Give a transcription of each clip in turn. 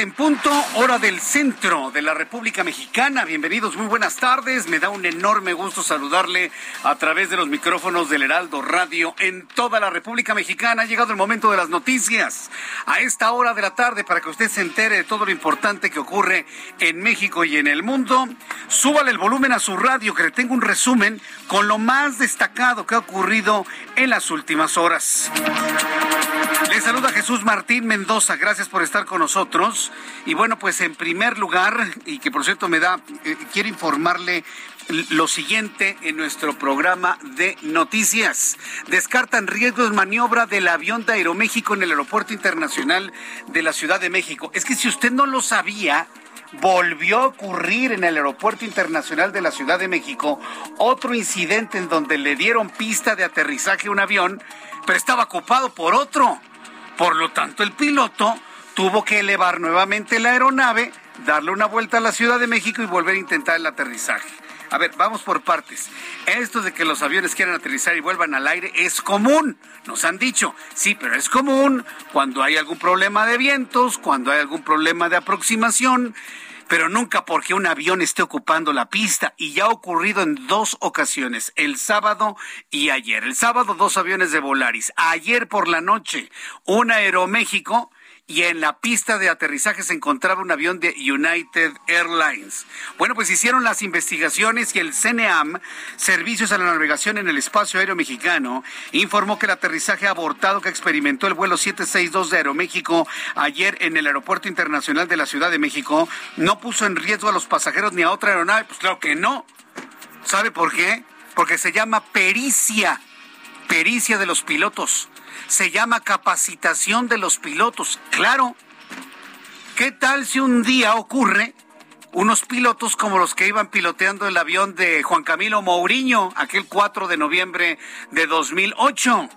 En punto, hora del centro de la República Mexicana. Bienvenidos, muy buenas tardes. Me da un enorme gusto saludarle a través de los micrófonos del Heraldo Radio en toda la República Mexicana. Ha llegado el momento de las noticias a esta hora de la tarde para que usted se entere de todo lo importante que ocurre en México y en el mundo. Súbale el volumen a su radio que le tengo un resumen con lo más destacado que ha ocurrido en las últimas horas. Le saluda Jesús Martín Mendoza. Gracias por estar con nosotros. Y bueno, pues en primer lugar, y que por cierto me da, eh, quiero informarle lo siguiente en nuestro programa de noticias. Descartan riesgos de maniobra del avión de Aeroméxico en el Aeropuerto Internacional de la Ciudad de México. Es que si usted no lo sabía, volvió a ocurrir en el Aeropuerto Internacional de la Ciudad de México otro incidente en donde le dieron pista de aterrizaje a un avión, pero estaba ocupado por otro. Por lo tanto, el piloto tuvo que elevar nuevamente la aeronave, darle una vuelta a la Ciudad de México y volver a intentar el aterrizaje. A ver, vamos por partes. Esto de que los aviones quieran aterrizar y vuelvan al aire es común. Nos han dicho, sí, pero es común cuando hay algún problema de vientos, cuando hay algún problema de aproximación, pero nunca porque un avión esté ocupando la pista. Y ya ha ocurrido en dos ocasiones, el sábado y ayer. El sábado dos aviones de Volaris. Ayer por la noche, un Aeroméxico y en la pista de aterrizaje se encontraba un avión de United Airlines. Bueno, pues hicieron las investigaciones y el CNEAM, Servicios a la Navegación en el Espacio Aéreo Mexicano, informó que el aterrizaje abortado que experimentó el vuelo 762 de Aeroméxico ayer en el Aeropuerto Internacional de la Ciudad de México no puso en riesgo a los pasajeros ni a otra aeronave. Pues claro que no. ¿Sabe por qué? Porque se llama pericia, pericia de los pilotos se llama capacitación de los pilotos. Claro. ¿Qué tal si un día ocurre unos pilotos como los que iban piloteando el avión de Juan Camilo Mourinho aquel 4 de noviembre de 2008?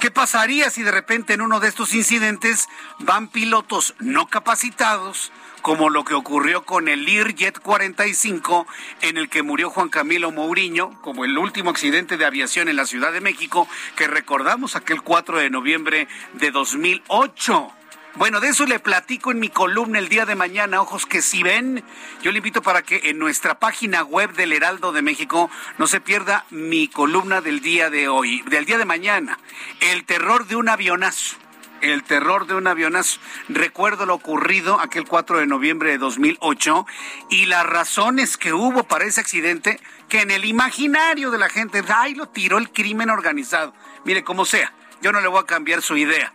¿Qué pasaría si de repente en uno de estos incidentes van pilotos no capacitados, como lo que ocurrió con el Learjet 45, en el que murió Juan Camilo Mourinho, como el último accidente de aviación en la Ciudad de México, que recordamos aquel 4 de noviembre de 2008? Bueno, de eso le platico en mi columna el día de mañana, ojos que si ven. Yo le invito para que en nuestra página web del Heraldo de México no se pierda mi columna del día de hoy, del día de mañana. El terror de un avionazo. El terror de un avionazo. Recuerdo lo ocurrido aquel 4 de noviembre de 2008 y las razones que hubo para ese accidente que en el imaginario de la gente, ay, lo tiró el crimen organizado. Mire, como sea, yo no le voy a cambiar su idea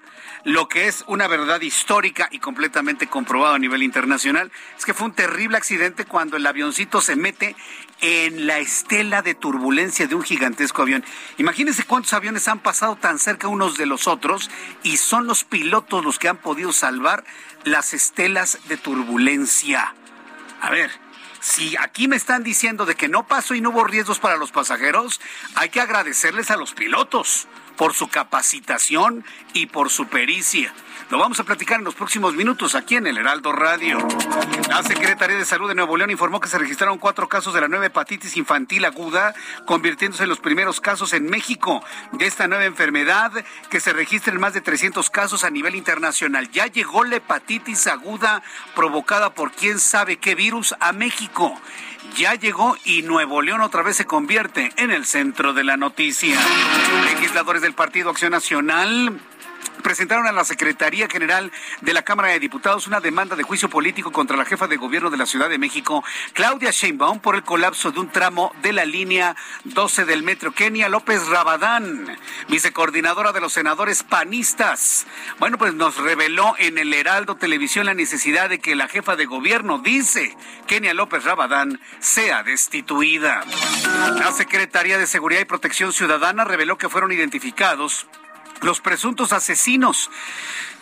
lo que es una verdad histórica y completamente comprobado a nivel internacional es que fue un terrible accidente cuando el avioncito se mete en la estela de turbulencia de un gigantesco avión. Imagínense cuántos aviones han pasado tan cerca unos de los otros y son los pilotos los que han podido salvar las estelas de turbulencia. A ver, si aquí me están diciendo de que no pasó y no hubo riesgos para los pasajeros, hay que agradecerles a los pilotos por su capacitación y por su pericia. Lo vamos a platicar en los próximos minutos aquí en el Heraldo Radio. La Secretaría de Salud de Nuevo León informó que se registraron cuatro casos de la nueva hepatitis infantil aguda, convirtiéndose en los primeros casos en México de esta nueva enfermedad que se registra en más de 300 casos a nivel internacional. Ya llegó la hepatitis aguda provocada por quién sabe qué virus a México ya llegó y Nuevo León otra vez se convierte en el centro de la noticia. Legisladores del Partido Acción Nacional presentaron a la Secretaría General de la Cámara de Diputados una demanda de juicio político contra la jefa de gobierno de la Ciudad de México, Claudia Sheinbaum, por el colapso de un tramo de la línea 12 del metro. Kenia López Rabadán, vicecoordinadora de los senadores panistas. Bueno, pues nos reveló en el Heraldo Televisión la necesidad de que la jefa de gobierno, dice Kenia López Rabadán, sea destituida. La Secretaría de Seguridad y Protección Ciudadana reveló que fueron identificados los presuntos asesinos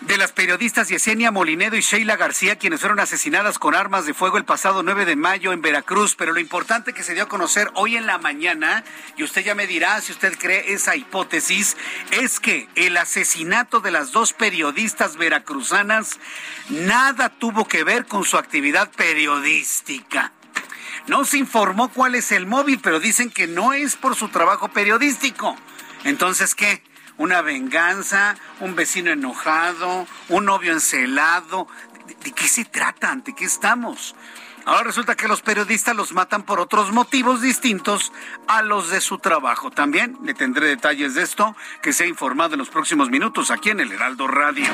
de las periodistas Yesenia Molinedo y Sheila García, quienes fueron asesinadas con armas de fuego el pasado 9 de mayo en Veracruz. Pero lo importante que se dio a conocer hoy en la mañana, y usted ya me dirá si usted cree esa hipótesis, es que el asesinato de las dos periodistas veracruzanas nada tuvo que ver con su actividad periodística. No se informó cuál es el móvil, pero dicen que no es por su trabajo periodístico. Entonces, ¿qué? Una venganza, un vecino enojado, un novio encelado. ¿De, qué se trata? ¿Ante qué estamos? Ahora resulta que los periodistas los matan por otros motivos distintos a los de su trabajo. También le tendré detalles de esto que se ha informado en los próximos minutos aquí en el Heraldo Radio.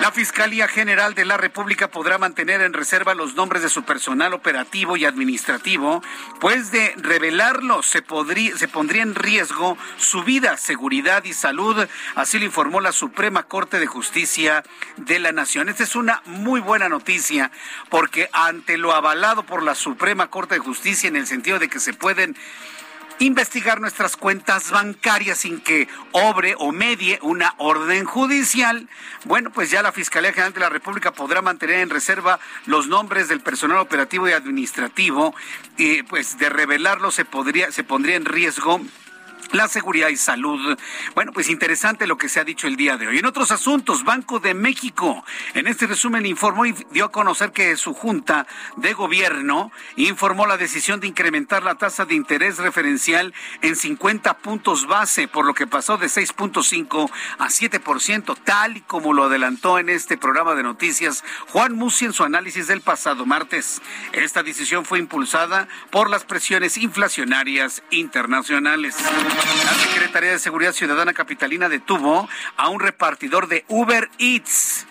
La Fiscalía General de la República podrá mantener en reserva los nombres de su personal operativo y administrativo, pues de revelarlos se, podría, se pondría en riesgo su vida, seguridad y salud, así lo informó la Suprema Corte de Justicia de la Nación. Esta es una muy buena noticia porque ante lo avanzado avalado por la Suprema Corte de Justicia en el sentido de que se pueden investigar nuestras cuentas bancarias sin que obre o medie una orden judicial. Bueno, pues ya la Fiscalía General de la República podrá mantener en reserva los nombres del personal operativo y administrativo y pues de revelarlo se podría se pondría en riesgo la seguridad y salud. Bueno, pues interesante lo que se ha dicho el día de hoy. En otros asuntos, Banco de México, en este resumen informó y dio a conocer que su junta de gobierno informó la decisión de incrementar la tasa de interés referencial en 50 puntos base, por lo que pasó de 6.5 a 7%, tal y como lo adelantó en este programa de noticias Juan Musi en su análisis del pasado martes. Esta decisión fue impulsada por las presiones inflacionarias internacionales. La Secretaría de Seguridad Ciudadana Capitalina detuvo a un repartidor de Uber Eats.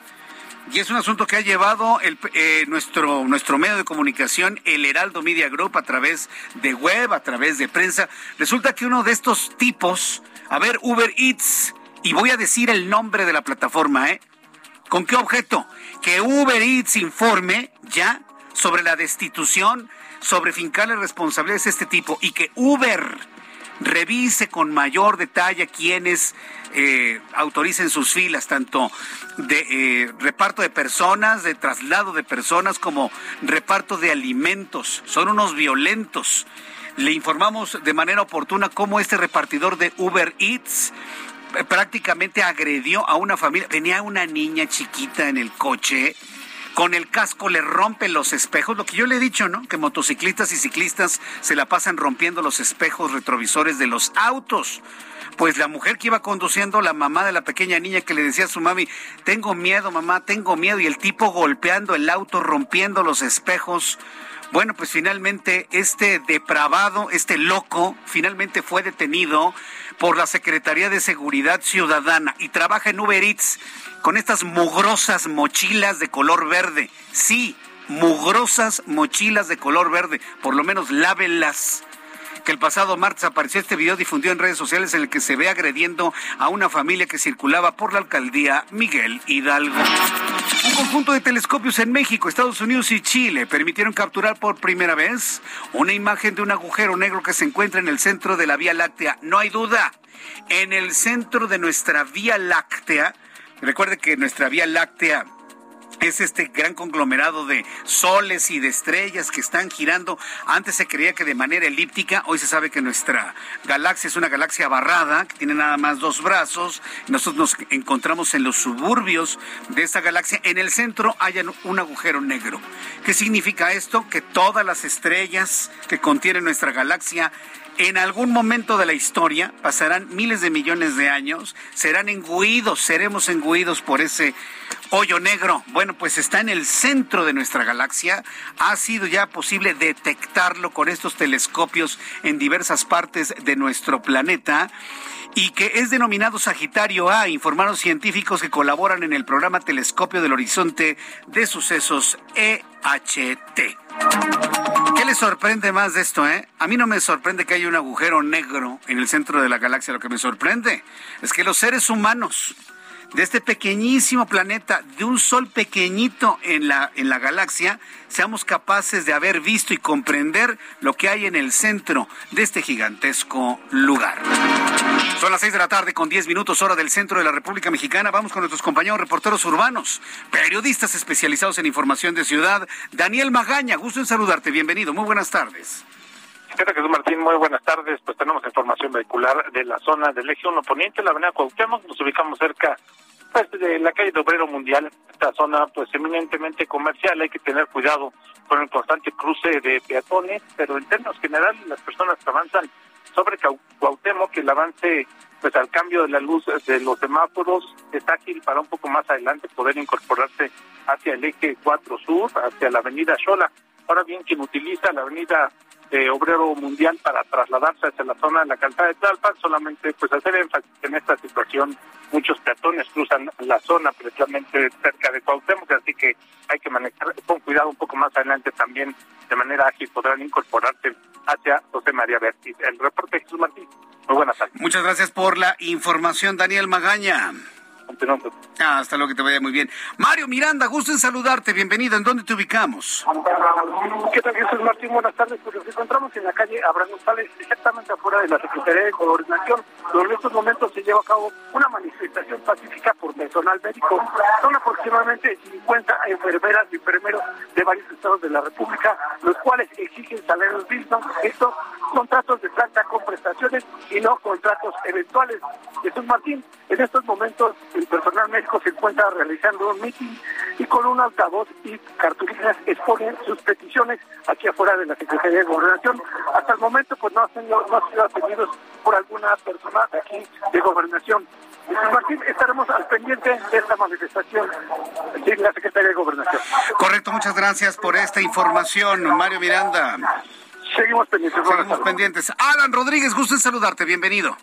Y es un asunto que ha llevado eh, nuestro, nuestro medio de comunicación, el Heraldo Media Group, a través de web, a través de prensa. Resulta que uno de estos tipos, a ver, Uber Eats, y voy a decir el nombre de la plataforma, ¿eh? ¿Con qué objeto? Que Uber Eats informe ya sobre la destitución, sobre fincarle responsabilidades de este tipo y que Uber revise con mayor detalle quienes eh, autoricen sus filas, tanto de eh, reparto de personas, de traslado de personas, como reparto de alimentos. Son unos violentos. Le informamos de manera oportuna cómo este repartidor de Uber Eats eh, prácticamente agredió a una familia. Tenía una niña chiquita en el coche con el casco le rompen los espejos, lo que yo le he dicho, ¿no? Que motociclistas y ciclistas se la pasan rompiendo los espejos retrovisores de los autos. Pues la mujer que iba conduciendo, la mamá de la pequeña niña que le decía a su mami, tengo miedo, mamá, tengo miedo, y el tipo golpeando el auto, rompiendo los espejos. Bueno, pues finalmente este depravado, este loco, finalmente fue detenido por la Secretaría de Seguridad Ciudadana y trabaja en Uber Eats con estas mugrosas mochilas de color verde. Sí, mugrosas mochilas de color verde. Por lo menos lávelas. Que el pasado martes apareció este video difundido en redes sociales en el que se ve agrediendo a una familia que circulaba por la alcaldía Miguel Hidalgo. Un conjunto de telescopios en México, Estados Unidos y Chile permitieron capturar por primera vez una imagen de un agujero negro que se encuentra en el centro de la Vía Láctea. No hay duda, en el centro de nuestra Vía Láctea Recuerde que nuestra Vía Láctea es este gran conglomerado de soles y de estrellas que están girando. Antes se creía que de manera elíptica, hoy se sabe que nuestra galaxia es una galaxia barrada, que tiene nada más dos brazos. Nosotros nos encontramos en los suburbios de esta galaxia. En el centro hay un agujero negro. ¿Qué significa esto? Que todas las estrellas que contiene nuestra galaxia en algún momento de la historia, pasarán miles de millones de años, serán engullidos, seremos engullidos por ese hoyo negro. Bueno, pues está en el centro de nuestra galaxia. Ha sido ya posible detectarlo con estos telescopios en diversas partes de nuestro planeta y que es denominado Sagitario A, informaron científicos que colaboran en el programa Telescopio del Horizonte de Sucesos EHT. ¿Qué le sorprende más de esto, eh? A mí no me sorprende que haya un agujero negro en el centro de la galaxia. Lo que me sorprende es que los seres humanos de este pequeñísimo planeta, de un sol pequeñito en la, en la galaxia, seamos capaces de haber visto y comprender lo que hay en el centro de este gigantesco lugar. Son las seis de la tarde con diez minutos hora del centro de la República Mexicana. Vamos con nuestros compañeros reporteros urbanos, periodistas especializados en información de ciudad. Daniel Magaña, gusto en saludarte. Bienvenido. Muy buenas tardes. ¿Qué tal, Jesús Martín? Muy buenas tardes. Pues tenemos información vehicular de la zona del eje 1 Poniente, la avenida Cuauhtémoc. Nos ubicamos cerca pues, de la calle de Obrero Mundial. Esta zona, pues, eminentemente comercial. Hay que tener cuidado con el constante cruce de peatones, pero en términos generales, las personas que avanzan sobre Cuauhtémoc, el avance pues al cambio de la luz de los semáforos es ágil para un poco más adelante poder incorporarse hacia el eje 4 Sur, hacia la avenida Xola. Ahora bien, quien utiliza la avenida de Obrero Mundial para trasladarse hacia la zona de la calzada de Tlalpan, solamente pues hacer énfasis en esta situación. Muchos peatones cruzan la zona precisamente cerca de Cuauhtémoc, así que hay que manejar con cuidado un poco más adelante también de manera ágil podrán incorporarse hacia José María Berti. El reporte de Jesús Martín. Muy buenas tardes. Muchas gracias por la información, Daniel Magaña. Ah, hasta luego, que te vaya muy bien. Mario Miranda, gusto en saludarte, bienvenido. ¿En dónde te ubicamos? ¿Qué tal, Jesús Martín? Buenas tardes. Pues nos encontramos en la calle Abraham González, exactamente afuera de la Secretaría de Gobernación, donde en estos momentos se lleva a cabo una manifestación pacífica por personal médico. Son aproximadamente 50 enfermeras y enfermeros de varios estados de la República, los cuales exigen salarios dignos, estos contratos de planta con prestaciones y no contratos eventuales. Jesús Martín, en estos momentos el personal médico se encuentra realizando un meeting y con un altavoz y cartulinas exponen sus peticiones aquí afuera de la Secretaría de Gobernación. Hasta el momento pues no han sido, no han sido atendidos por alguna persona aquí de Gobernación. Martín, estaremos al pendiente de esta manifestación de la Secretaría de Gobernación. Correcto, muchas gracias por esta información, Mario Miranda. Seguimos pendientes. Seguimos pendientes. Alan Rodríguez, gusto en saludarte, bienvenido.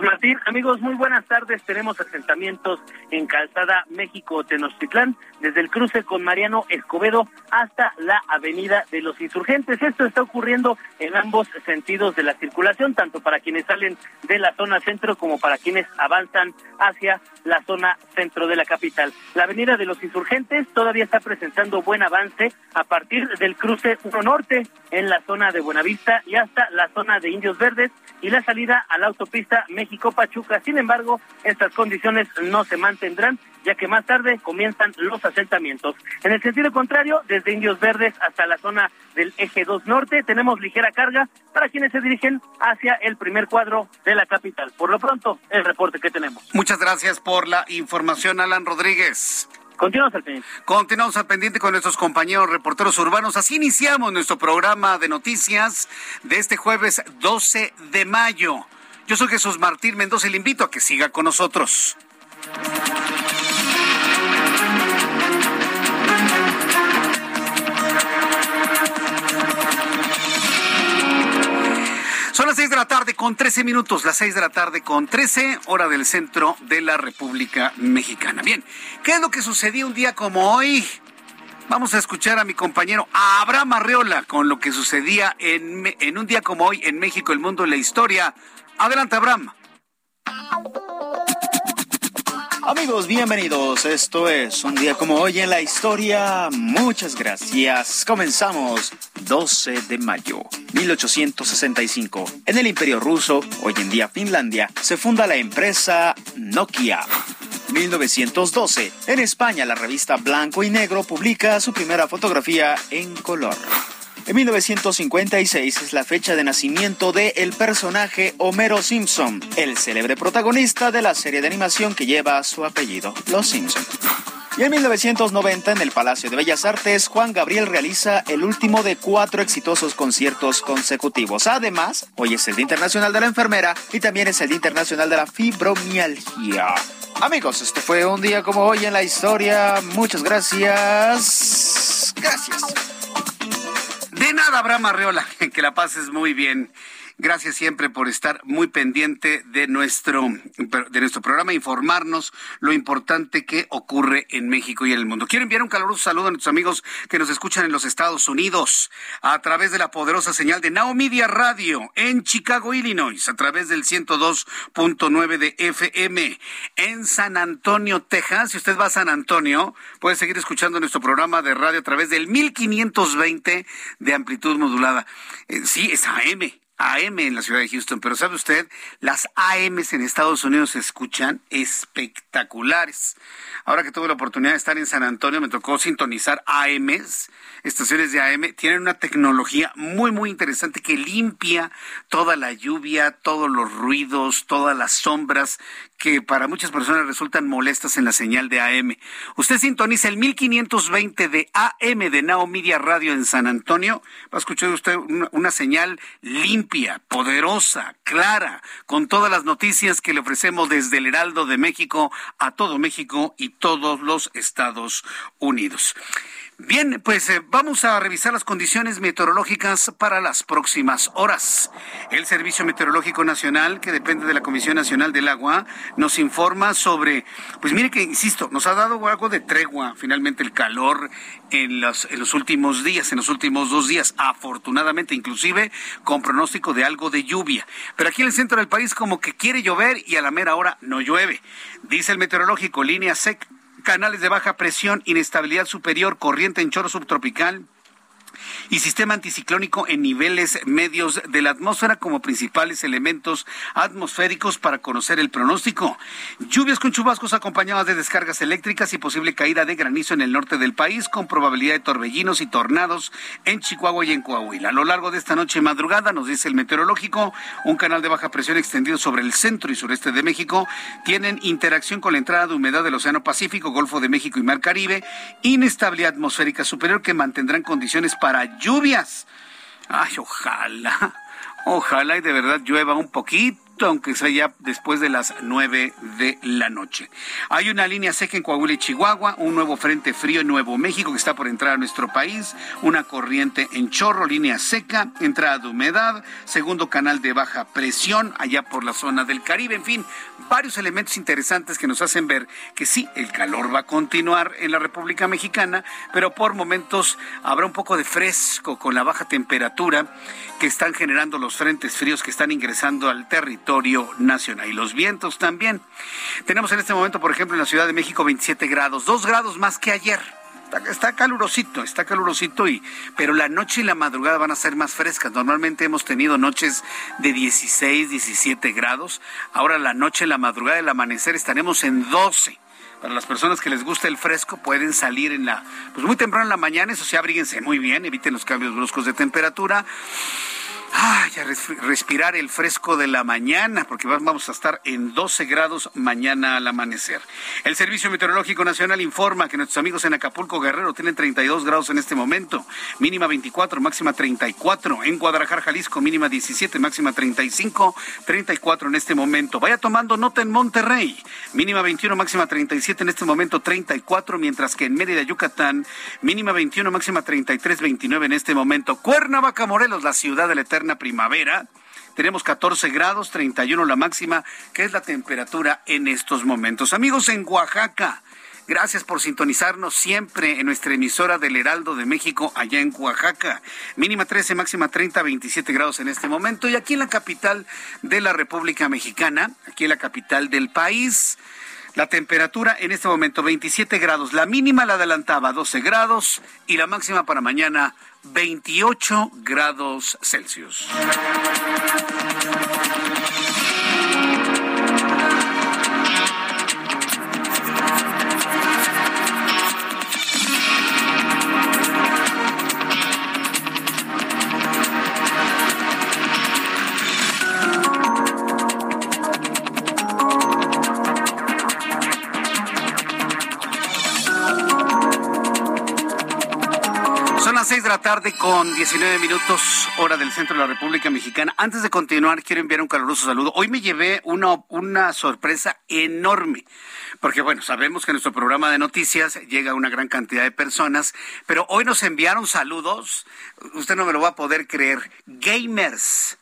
Martín, amigos, muy buenas tardes. Tenemos asentamientos en Calzada México Tenochtitlán, desde el cruce con Mariano Escobedo hasta la Avenida de los Insurgentes. Esto está ocurriendo en ambos sentidos de la circulación, tanto para quienes salen de la zona centro como para quienes avanzan hacia la zona centro de la capital. La Avenida de los Insurgentes todavía está presentando buen avance a partir del cruce 1 Norte en la zona de Buenavista y hasta la zona de Indios Verdes y la salida a la autopista México-Pachuca. Sin embargo, estas condiciones no se mantendrán, ya que más tarde comienzan los asentamientos. En el sentido contrario, desde Indios Verdes hasta la zona del eje 2 norte, tenemos ligera carga para quienes se dirigen hacia el primer cuadro de la capital. Por lo pronto, el reporte que tenemos. Muchas gracias por la información, Alan Rodríguez. Continuamos al pendiente. Continuamos al pendiente con nuestros compañeros reporteros urbanos. Así iniciamos nuestro programa de noticias de este jueves 12 de mayo. Yo soy Jesús Martín Mendoza y le invito a que siga con nosotros. Son las seis de la tarde con 13 minutos, las seis de la tarde con 13, hora del centro de la República Mexicana. Bien, ¿qué es lo que sucedió un día como hoy? Vamos a escuchar a mi compañero Abraham Arreola con lo que sucedía en, en un día como hoy en México, el mundo y la historia. Adelante, Abraham. Amigos, bienvenidos. Esto es un día como hoy en la historia. Muchas gracias. Comenzamos 12 de mayo 1865. En el Imperio Ruso, hoy en día Finlandia, se funda la empresa Nokia. 1912. En España, la revista Blanco y Negro publica su primera fotografía en color. En 1956 es la fecha de nacimiento de el personaje Homero Simpson, el célebre protagonista de la serie de animación que lleva su apellido, Los Simpson. Y en 1990, en el Palacio de Bellas Artes, Juan Gabriel realiza el último de cuatro exitosos conciertos consecutivos. Además, hoy es el Día Internacional de la Enfermera y también es el Día Internacional de la Fibromialgia. Amigos, este fue un día como hoy en la historia. Muchas gracias. Gracias. De nada, Abraham Arreola. Que la pases muy bien. Gracias siempre por estar muy pendiente de nuestro, de nuestro programa, informarnos lo importante que ocurre en México y en el mundo. Quiero enviar un caluroso saludo a nuestros amigos que nos escuchan en los Estados Unidos a través de la poderosa señal de Now Media Radio en Chicago, Illinois, a través del 102.9 de FM en San Antonio, Texas. Si usted va a San Antonio, puede seguir escuchando nuestro programa de radio a través del 1520 de amplitud modulada. Eh, sí, es AM AM en la ciudad de Houston, pero ¿sabe usted? Las AMs en Estados Unidos se escuchan espectaculares. Ahora que tuve la oportunidad de estar en San Antonio, me tocó sintonizar AMs, estaciones de AM. Tienen una tecnología muy, muy interesante que limpia toda la lluvia, todos los ruidos, todas las sombras que para muchas personas resultan molestas en la señal de AM. Usted sintoniza el 1520 de AM de Now Media Radio en San Antonio. Va a escuchar usted una señal limpia, poderosa, clara, con todas las noticias que le ofrecemos desde el Heraldo de México a todo México y todos los Estados Unidos. Bien, pues eh, vamos a revisar las condiciones meteorológicas para las próximas horas. El Servicio Meteorológico Nacional, que depende de la Comisión Nacional del Agua, nos informa sobre, pues mire que, insisto, nos ha dado algo de tregua finalmente el calor en los, en los últimos días, en los últimos dos días, afortunadamente, inclusive con pronóstico de algo de lluvia. Pero aquí en el centro del país como que quiere llover y a la mera hora no llueve. Dice el meteorológico, línea seca canales de baja presión, inestabilidad superior, corriente en chorro subtropical y sistema anticiclónico en niveles medios de la atmósfera como principales elementos atmosféricos para conocer el pronóstico. Lluvias con chubascos acompañadas de descargas eléctricas y posible caída de granizo en el norte del país con probabilidad de torbellinos y tornados en Chihuahua y en Coahuila. A lo largo de esta noche madrugada, nos dice el meteorológico, un canal de baja presión extendido sobre el centro y sureste de México tienen interacción con la entrada de humedad del Océano Pacífico, Golfo de México y Mar Caribe, inestabilidad atmosférica superior que mantendrán condiciones para lluvias. Ay, ojalá, ojalá y de verdad llueva un poquito aunque sea ya después de las nueve de la noche. Hay una línea seca en Coahuila y Chihuahua, un nuevo frente frío en Nuevo México que está por entrar a nuestro país, una corriente en chorro, línea seca, entrada de humedad, segundo canal de baja presión allá por la zona del Caribe, en fin, varios elementos interesantes que nos hacen ver que sí, el calor va a continuar en la República Mexicana, pero por momentos habrá un poco de fresco con la baja temperatura que están generando los frentes fríos que están ingresando al territorio nacional. Y los vientos también. Tenemos en este momento, por ejemplo, en la Ciudad de México 27 grados, dos grados más que ayer. Está, calurosito, está calurosito, y, pero la noche y la madrugada van a ser más frescas. Normalmente hemos tenido noches de 16, 17 grados. Ahora la noche la madrugada del amanecer estaremos en 12 para las personas que les gusta el fresco pueden salir en la pues muy temprano en la mañana, eso sí abríguense muy bien, eviten los cambios bruscos de temperatura. Ay, a respirar el fresco de la mañana, porque vamos a estar en 12 grados mañana al amanecer. El Servicio Meteorológico Nacional informa que nuestros amigos en Acapulco Guerrero tienen 32 grados en este momento, mínima 24, máxima 34. En Guadalajara, Jalisco, mínima 17, máxima 35, 34 en este momento. Vaya tomando nota en Monterrey, mínima 21, máxima 37 en este momento, 34, mientras que en Mérida, Yucatán, mínima 21, máxima 33, 29 en este momento. Cuernavaca, Morelos, la ciudad del eterno primavera. Tenemos 14 grados, 31 la máxima, que es la temperatura en estos momentos. Amigos en Oaxaca, Gracias por sintonizarnos siempre en nuestra emisora del Heraldo de México, allá en Oaxaca. Mínima 13, máxima 30, 27 grados en este momento. Y aquí en la capital de la República Mexicana, aquí en la capital del país, la temperatura en este momento 27 grados. La mínima la adelantaba 12 grados y la máxima para mañana 28 grados Celsius. Tarde con 19 minutos, hora del centro de la República Mexicana. Antes de continuar, quiero enviar un caluroso saludo. Hoy me llevé una, una sorpresa enorme, porque bueno, sabemos que nuestro programa de noticias llega una gran cantidad de personas, pero hoy nos enviaron saludos, usted no me lo va a poder creer, gamers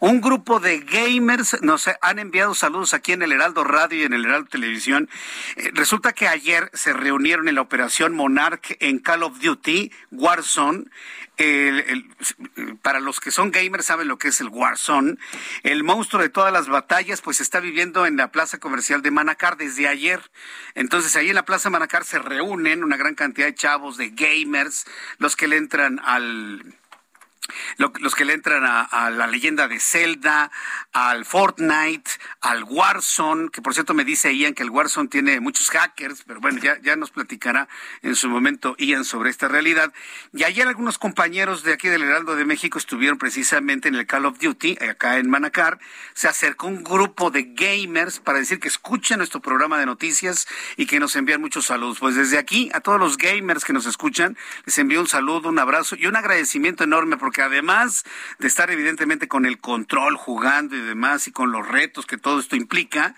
un grupo de gamers nos han enviado saludos aquí en el Heraldo Radio y en el Heraldo Televisión. Eh, resulta que ayer se reunieron en la operación Monarch en Call of Duty, Warzone. para los que son gamers saben lo que es el Warzone. El monstruo de todas las batallas pues está viviendo en la plaza comercial de Manacar desde ayer. Entonces ahí en la plaza Manacar se reúnen una gran cantidad de chavos, de gamers, los que le entran al los que le entran a, la leyenda de Zelda, al Fortnite, al Warzone, que por cierto me dice Ian que el Warzone tiene muchos hackers, pero bueno, ya, ya nos platicará en su momento Ian sobre esta realidad. Y ayer algunos compañeros de aquí del Heraldo de México estuvieron precisamente en el Call of Duty, acá en Manacar. Se acercó un grupo de gamers para decir que escuchan nuestro programa de noticias y que nos envían muchos saludos. Pues desde aquí, a todos los gamers que nos escuchan, les envío un saludo, un abrazo y un agradecimiento enorme porque además de estar evidentemente con el control jugando y demás y con los retos que todo esto implica,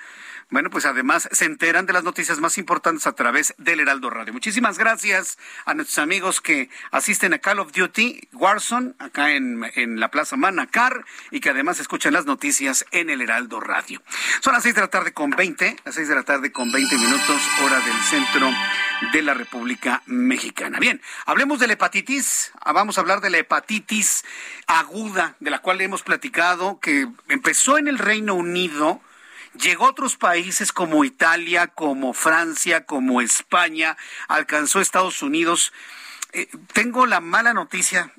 bueno, pues además se enteran de las noticias más importantes a través del Heraldo Radio. Muchísimas gracias a nuestros amigos que asisten a Call of Duty Warzone, acá en, en la Plaza Manacar, y que además escuchan las noticias en el Heraldo Radio. Son las seis de la tarde con 20, las seis de la tarde con 20 minutos, hora del centro de la República Mexicana. Bien, hablemos de la hepatitis. Ah, vamos a hablar de la hepatitis aguda, de la cual hemos platicado, que empezó en el Reino Unido Llegó a otros países como Italia, como Francia, como España, alcanzó Estados Unidos. Eh, tengo la mala noticia,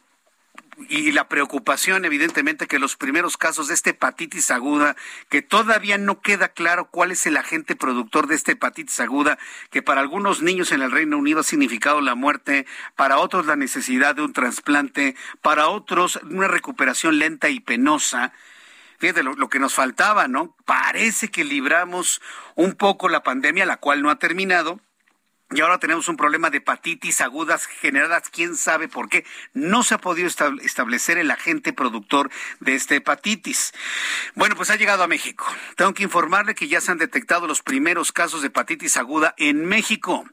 y la preocupación, evidentemente, que los primeros casos de esta hepatitis aguda, que todavía no queda claro cuál es el agente productor de esta hepatitis aguda, que para algunos niños en el Reino Unido ha significado la muerte, para otros la necesidad de un trasplante, para otros una recuperación lenta y penosa. Fíjate lo, lo, que nos faltaba, ¿no? Parece que libramos un poco la pandemia, la cual no ha terminado. Y ahora tenemos un problema de hepatitis agudas generadas, quién sabe por qué. No se ha podido establecer el agente productor de esta hepatitis. Bueno, pues ha llegado a México. Tengo que informarle que ya se han detectado los primeros casos de hepatitis aguda en México.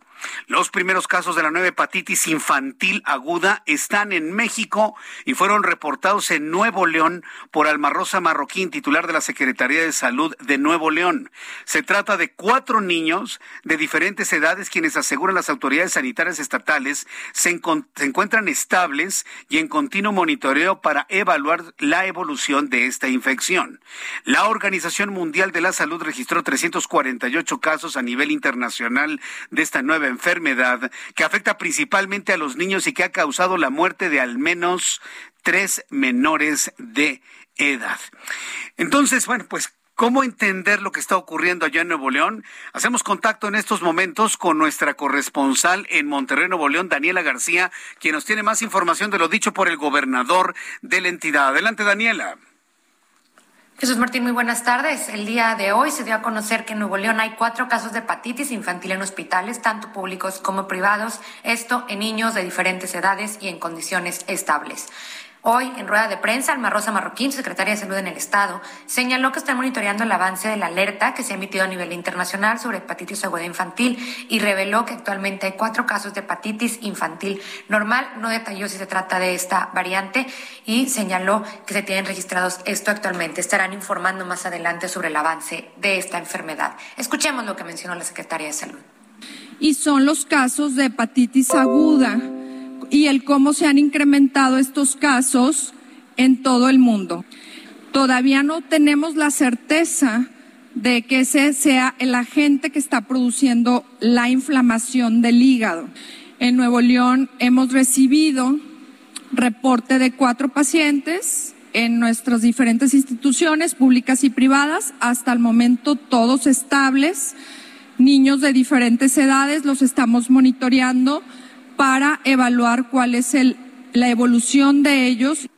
Los primeros casos de la nueva hepatitis infantil aguda están en México y fueron reportados en Nuevo León por Alma Rosa Marroquín, titular de la Secretaría de Salud de Nuevo León. Se trata de cuatro niños de diferentes edades quienes aseguran las autoridades sanitarias estatales se, encuentran estables y en continuo monitoreo para evaluar la evolución de esta infección. La Organización Mundial de la Salud registró 348 casos a nivel internacional de esta nueva enfermedad que afecta principalmente a los niños y que ha causado la muerte de al menos tres menores de edad. Entonces, bueno, pues ¿Cómo entender lo que está ocurriendo allá en Nuevo León? Hacemos contacto en estos momentos con nuestra corresponsal en Monterrey, Nuevo León, Daniela García, quien nos tiene más información de lo dicho por el gobernador de la entidad. Adelante, Daniela. Jesús Martín, muy buenas tardes. El día de hoy se dio a conocer que en Nuevo León hay cuatro casos de hepatitis infantil en hospitales, tanto públicos como privados, esto en niños de diferentes edades y en condiciones estables. Hoy, en rueda de prensa, Alma Rosa Marroquín, secretaria de Salud en el Estado, señaló que están monitoreando el avance de la alerta que se ha emitido a nivel internacional sobre hepatitis aguda infantil y reveló que actualmente hay cuatro casos de hepatitis infantil normal. No detalló si se trata de esta variante y señaló que se tienen registrados esto actualmente. Estarán informando más adelante sobre el avance de esta enfermedad. Escuchemos lo que mencionó la secretaria de Salud. Y son los casos de hepatitis aguda y el cómo se han incrementado estos casos en todo el mundo. Todavía no tenemos la certeza de que ese sea el agente que está produciendo la inflamación del hígado. En Nuevo León hemos recibido reporte de cuatro pacientes en nuestras diferentes instituciones públicas y privadas, hasta el momento todos estables, niños de diferentes edades, los estamos monitoreando para evaluar cuál es el, la evolución de ellos.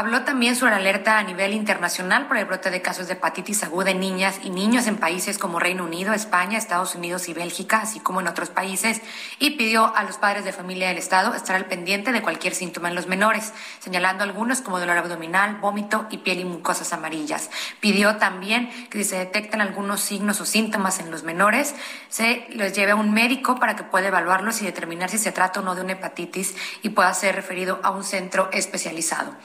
Habló también sobre alerta a nivel internacional por el brote de casos de hepatitis aguda en niñas y niños en países como Reino Unido, España, Estados Unidos y Bélgica, así como en otros países, y pidió a los padres de familia del Estado estar al pendiente de cualquier síntoma en los menores, señalando algunos como dolor abdominal, vómito y piel y mucosas amarillas. Pidió también que si se detectan algunos signos o síntomas en los menores, se les lleve a un médico para que pueda evaluarlos y determinar si se trata o no de una hepatitis y pueda ser referido a un centro especializado.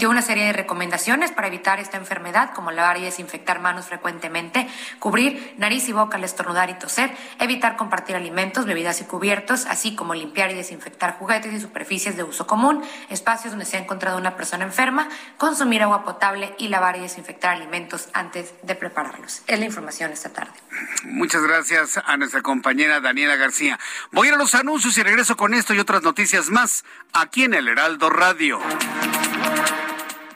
Emitió una serie de recomendaciones para evitar esta enfermedad, como lavar y desinfectar manos frecuentemente, cubrir nariz y boca al estornudar y toser, evitar compartir alimentos, bebidas y cubiertos, así como limpiar y desinfectar juguetes y superficies de uso común, espacios donde se ha encontrado una persona enferma, consumir agua potable y lavar y desinfectar alimentos antes de prepararlos. Es la información esta tarde. Muchas gracias a nuestra compañera Daniela García. Voy a los anuncios y regreso con esto y otras noticias más aquí en el Heraldo Radio.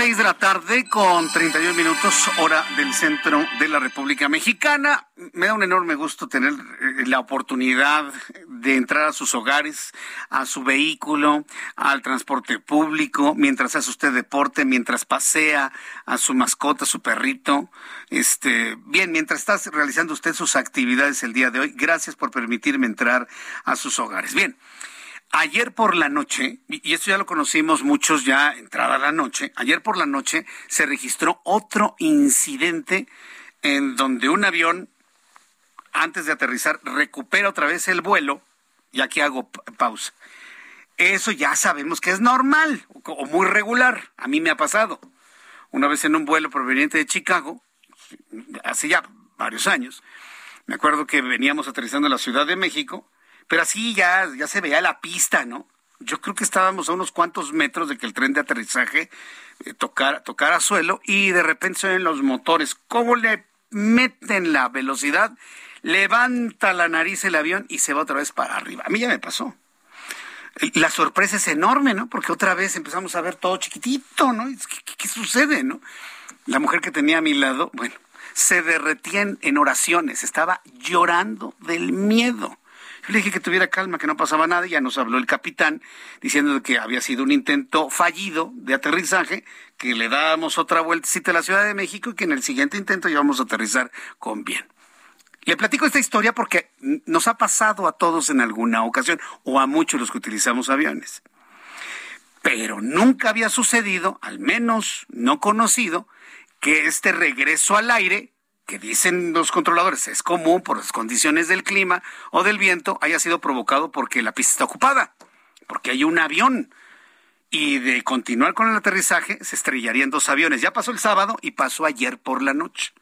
Son las seis de la tarde con 31 minutos, hora del centro de la República Mexicana. Me da un enorme gusto tener eh, la oportunidad de entrar a sus hogares, a su vehículo, al transporte público, mientras hace usted deporte, mientras pasea a su mascota, su perrito. Este, bien, mientras está realizando usted sus actividades el día de hoy, gracias por permitirme entrar a sus hogares. Bien. Ayer por la noche, y esto ya lo conocimos muchos ya entrada la noche, ayer por la noche se registró otro incidente en donde un avión, antes de aterrizar, recupera otra vez el vuelo, y aquí hago pausa. Eso ya sabemos que es normal o muy regular. A mí me ha pasado. Una vez en un vuelo proveniente de Chicago, hace ya varios años, me acuerdo que veníamos aterrizando en la Ciudad de México, pero así ya, ya se veía la pista, ¿no? Yo creo que estábamos a unos cuantos metros de que el tren de aterrizaje eh, tocara, tocara suelo y de repente se los motores. ¿Cómo le meten la velocidad? Levanta la nariz el avión y se va otra vez para arriba. A mí ya me pasó. La sorpresa es enorme, ¿no? Porque otra vez empezamos a ver todo chiquitito, ¿no? ¿Qué, qué sucede, no? La mujer que tenía a mi lado, bueno, se derretía en oraciones, estaba llorando del miedo le dije que tuviera calma, que no pasaba nada, y ya nos habló el capitán diciendo que había sido un intento fallido de aterrizaje, que le dábamos otra vueltecita a la Ciudad de México y que en el siguiente intento íbamos a aterrizar con bien. Le platico esta historia porque nos ha pasado a todos en alguna ocasión, o a muchos los que utilizamos aviones. Pero nunca había sucedido, al menos no conocido, que este regreso al aire que dicen los controladores es común por las condiciones del clima o del viento haya sido provocado porque la pista está ocupada, porque hay un avión. Y de continuar con el aterrizaje se estrellarían dos aviones. Ya pasó el sábado y pasó ayer por la noche.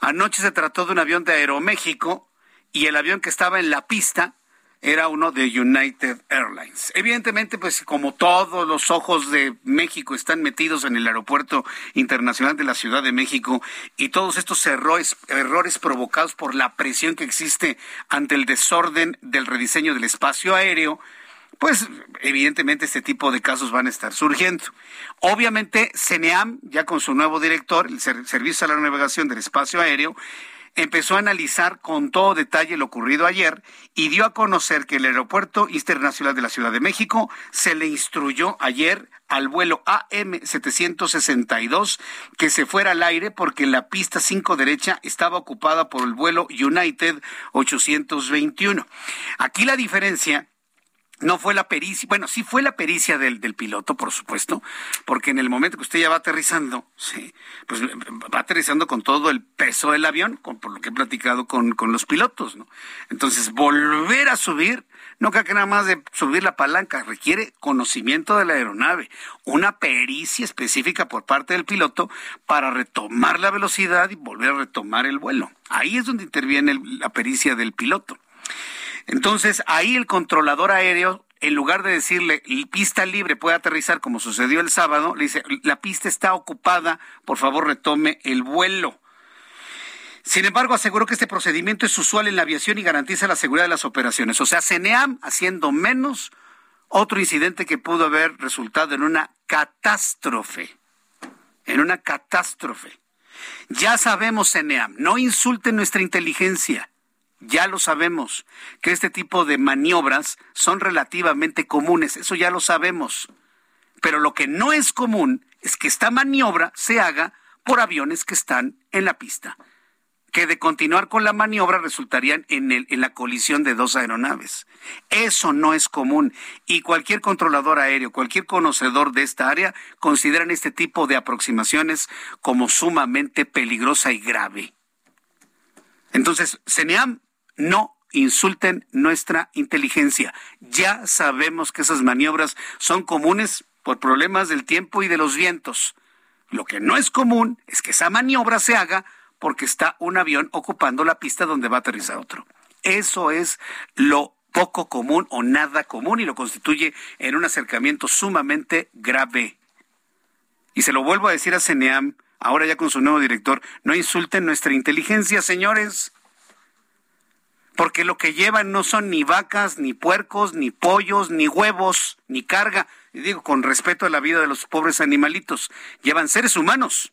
Anoche se trató de un avión de Aeroméxico y el avión que estaba en la pista era uno de United Airlines. Evidentemente, pues como todos los ojos de México están metidos en el aeropuerto internacional de la Ciudad de México y todos estos errores, errores provocados por la presión que existe ante el desorden del rediseño del espacio aéreo, pues evidentemente este tipo de casos van a estar surgiendo. Obviamente, CENEAM, ya con su nuevo director, el Servicio de la Navegación del Espacio Aéreo, empezó a analizar con todo detalle lo ocurrido ayer y dio a conocer que el Aeropuerto Internacional de la Ciudad de México se le instruyó ayer al vuelo AM762 que se fuera al aire porque la pista 5 derecha estaba ocupada por el vuelo United 821. Aquí la diferencia no fue la pericia, bueno, sí fue la pericia del, del, piloto, por supuesto, porque en el momento que usted ya va aterrizando, sí, pues va aterrizando con todo el peso del avión, con, por lo que he platicado con, con los pilotos, ¿no? Entonces, volver a subir, no creo que nada más de subir la palanca, requiere conocimiento de la aeronave, una pericia específica por parte del piloto para retomar la velocidad y volver a retomar el vuelo. Ahí es donde interviene la pericia del piloto. Entonces, ahí el controlador aéreo, en lugar de decirle pista libre puede aterrizar como sucedió el sábado, le dice la pista está ocupada, por favor retome el vuelo. Sin embargo, aseguró que este procedimiento es usual en la aviación y garantiza la seguridad de las operaciones. O sea, CENEAM haciendo menos otro incidente que pudo haber resultado en una catástrofe. En una catástrofe. Ya sabemos, CENEAM, no insulten nuestra inteligencia ya lo sabemos, que este tipo de maniobras son relativamente comunes, eso ya lo sabemos. Pero lo que no es común es que esta maniobra se haga por aviones que están en la pista, que de continuar con la maniobra resultarían en, la colisión de dos aeronaves. Eso no es común y cualquier controlador aéreo, cualquier conocedor de esta área consideran este tipo de aproximaciones como sumamente peligrosa y grave. Entonces, CENEAM no insulten nuestra inteligencia. Ya sabemos que esas maniobras son comunes por problemas del tiempo y de los vientos. Lo que no es común es que esa maniobra se haga porque está un avión ocupando la pista donde va a aterrizar otro. Eso es lo poco común o nada común y lo constituye en un acercamiento sumamente grave. Y se lo vuelvo a decir a CENEAM, ahora ya con su nuevo director, no insulten nuestra inteligencia, señores porque lo que llevan no son ni vacas, ni puercos, ni pollos, ni huevos, ni carga. Y digo, con respeto a la vida de los pobres animalitos, llevan seres humanos,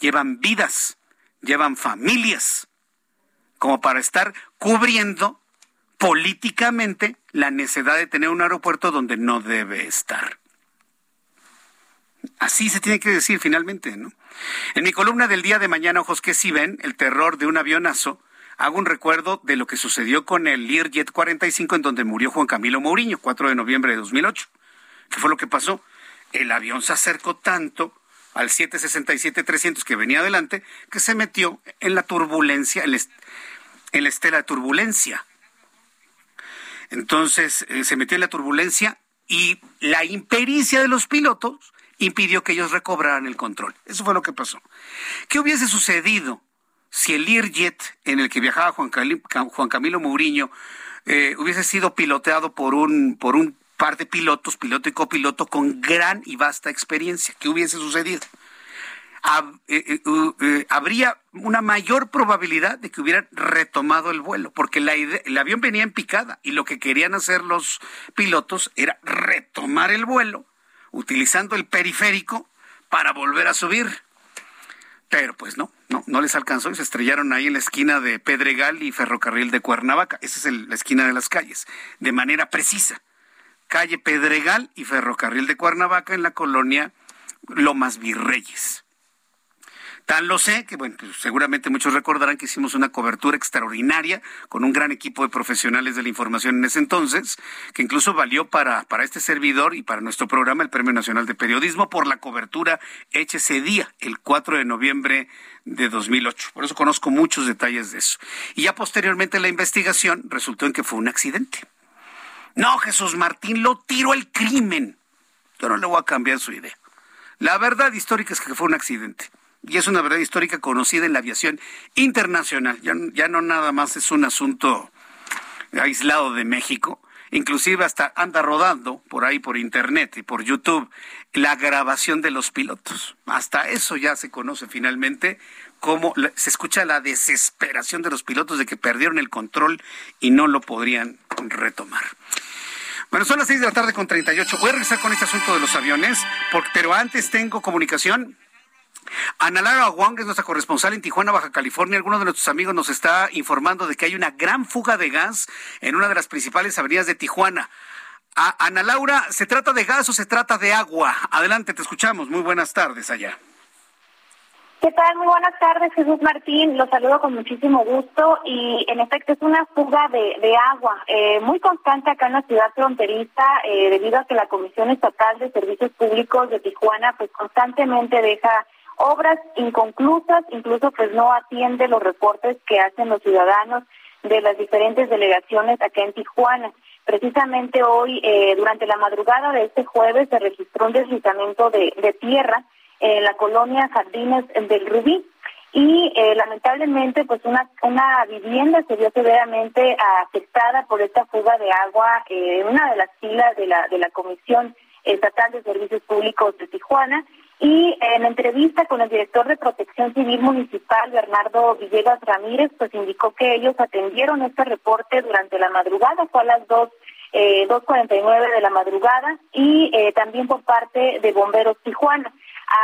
llevan vidas, llevan familias, como para estar cubriendo políticamente la necesidad de tener un aeropuerto donde no debe estar. Así se tiene que decir finalmente, ¿no? En mi columna del día de mañana, ojos que si ven, el terror de un avionazo, hago un recuerdo de lo que sucedió con el Learjet 45 en donde murió Juan Camilo Mourinho, 4 de noviembre de 2008. ¿Qué fue lo que pasó? El avión se acercó tanto al 767-300 que venía adelante que se metió en la turbulencia, en la, estela de turbulencia. Entonces eh, se metió en la turbulencia y la impericia de los pilotos impidió que ellos recobraran el control. Eso fue lo que pasó. ¿Qué hubiese sucedido si el Learjet en el que viajaba Juan, Camilo Mourinho eh, hubiese sido piloteado por un, por un par de pilotos, piloto y copiloto, con gran y vasta experiencia, ¿qué hubiese sucedido? Eh, eh, habría una mayor probabilidad de que hubieran retomado el vuelo, porque el avión venía en picada y lo que querían hacer los pilotos era retomar el vuelo utilizando el periférico para volver a subir. Pero pues no, no, no les alcanzó y se estrellaron ahí en la esquina de Pedregal y Ferrocarril de Cuernavaca. Esa es la esquina de las calles, de manera precisa. Calle Pedregal y Ferrocarril de Cuernavaca en la colonia Lomas Virreyes. Tan lo sé que, bueno, pues, seguramente muchos recordarán que hicimos una cobertura extraordinaria con un gran equipo de profesionales de la información en ese entonces, que incluso valió para, para este servidor y para nuestro programa el Premio Nacional de Periodismo por la cobertura hecha ese día, el 4 de noviembre de 2008. Por eso conozco muchos detalles de eso. Y ya posteriormente la investigación resultó en que fue un accidente. No, Jesús Martín lo tiró el crimen. Yo no le voy a cambiar su idea. La verdad histórica es que fue un accidente y es una verdad histórica conocida en la aviación internacional. Ya, no nada más es un asunto aislado de México. Inclusive hasta anda rodando por ahí por internet y por YouTube la grabación de los pilotos. Hasta eso ya se conoce finalmente cómo se escucha la desesperación de los pilotos de que perdieron el control y no lo podrían retomar. Bueno, son las seis de la tarde con 38. Voy a regresar con este asunto de los aviones, pero antes tengo comunicación Ana Lara Wong es nuestra corresponsal en Tijuana, Baja California. Algunos de nuestros amigos nos está informando de que hay una gran fuga de gas en una de las principales avenidas de Tijuana. Ana Laura, ¿se trata de gas o se trata de agua? Adelante, te escuchamos. Muy buenas tardes allá. ¿Qué tal? Muy buenas tardes, Jesús Martín. Los saludo con muchísimo gusto y en efecto es una fuga de, agua eh, muy constante acá en la ciudad fronteriza eh, debido a que la Comisión Estatal de Servicios Públicos de Tijuana pues constantemente deja obras inconclusas, incluso pues no atiende los reportes que hacen los ciudadanos de las diferentes delegaciones acá en Tijuana. Precisamente hoy, eh, durante la madrugada de este jueves, se registró un deslizamiento de, tierra en la colonia Jardines del Rubí y eh, lamentablemente pues una una vivienda se vio severamente afectada por esta fuga de agua eh, en una de las filas de la de la Comisión Estatal de Servicios Públicos de Tijuana y en entrevista con el director de Protección Civil Municipal, Bernardo Villegas Ramírez, pues indicó que ellos atendieron este reporte durante la madrugada, fue a las dos eh, 2.49 de la madrugada y eh, también por parte de Bomberos Tijuana.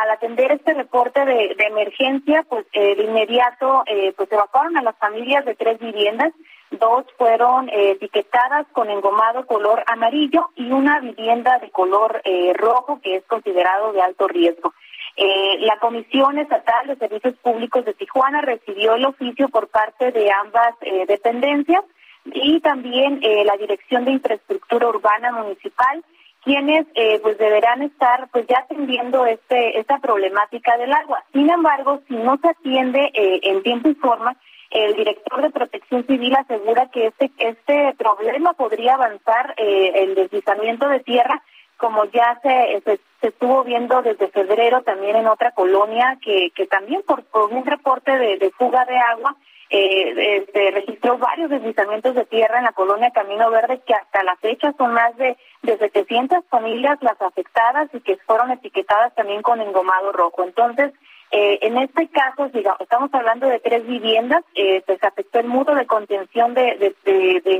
Al atender este reporte de, emergencia, pues eh, de inmediato eh, pues evacuaron a las familias de tres viviendas, dos fueron eh, etiquetadas con engomado color amarillo y una vivienda de color rojo que es considerado de alto riesgo. la Comisión Estatal de Servicios Públicos de Tijuana recibió el oficio por parte de ambas dependencias y también la Dirección de Infraestructura Urbana Municipal quienes eh, pues deberán estar pues ya atendiendo este esta problemática del agua. Sin embargo, si no se atiende eh, en tiempo y forma, el director de Protección Civil asegura que este este problema podría avanzar eh, el deslizamiento de tierra como ya se, se, estuvo viendo desde febrero también en otra colonia que, que también por, un reporte de fuga de agua eh, este, registró varios deslizamientos de tierra en la colonia Camino Verde que hasta la fecha son más de, de 700 familias las afectadas y que fueron etiquetadas también con engomado rojo. Entonces, eh, en este caso, digamos, estamos hablando de tres viviendas, eh, pues, afectó el muro de contención de,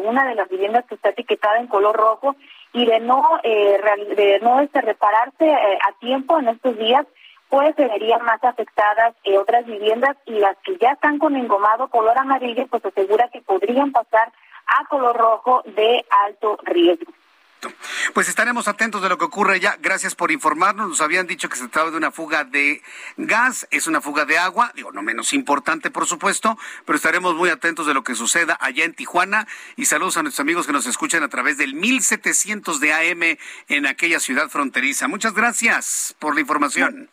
una de las viviendas que está etiquetada en color rojo y de no, eh, de no este, repararse eh, a tiempo en estos días, pues se verían más afectadas que otras viviendas y las que ya están con engomado color amarillo, pues asegura que podrían pasar a color rojo de alto riesgo. Pues estaremos atentos de lo que ocurre ya. Gracias por informarnos. Nos habían dicho que se trataba de una fuga de gas, es una fuga de agua, digo, no menos importante, por supuesto, pero estaremos muy atentos de lo que suceda allá en Tijuana. Y saludos a nuestros amigos que nos escuchan a través del 1700 de AM en aquella ciudad fronteriza. Muchas gracias por la información.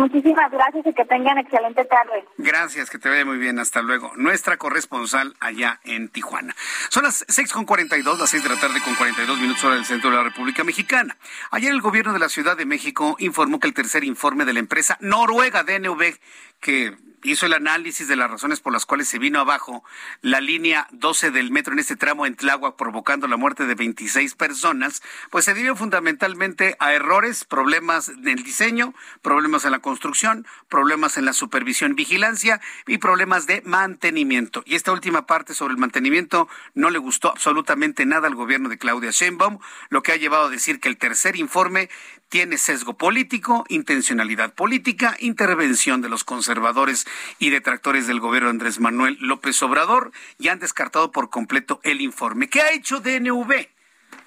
Muchísimas gracias y que tengan excelente tarde. Gracias, que te vaya muy bien. Hasta luego. Nuestra corresponsal allá en Tijuana. Son las seis con dos, las seis de la tarde con 42 minutos hora del centro de la República Mexicana. Ayer el gobierno de la Ciudad de México informó que el tercer informe de la empresa noruega DNV, que hizo el análisis de las razones por las cuales se vino abajo la línea 12 del metro en este tramo en Tláhuac, provocando la muerte de 26 personas, pues se debió fundamentalmente a errores, problemas en el diseño, problemas en la construcción, problemas en la supervisión vigilancia y problemas de mantenimiento. Y esta última parte sobre el mantenimiento no le gustó absolutamente nada al gobierno de Claudia Sheinbaum, lo que ha llevado a decir que el tercer informe tiene sesgo político, intencionalidad política, intervención de los conservadores y detractores del gobierno Andrés Manuel López Obrador y han descartado por completo el informe. ¿Qué ha hecho DNV?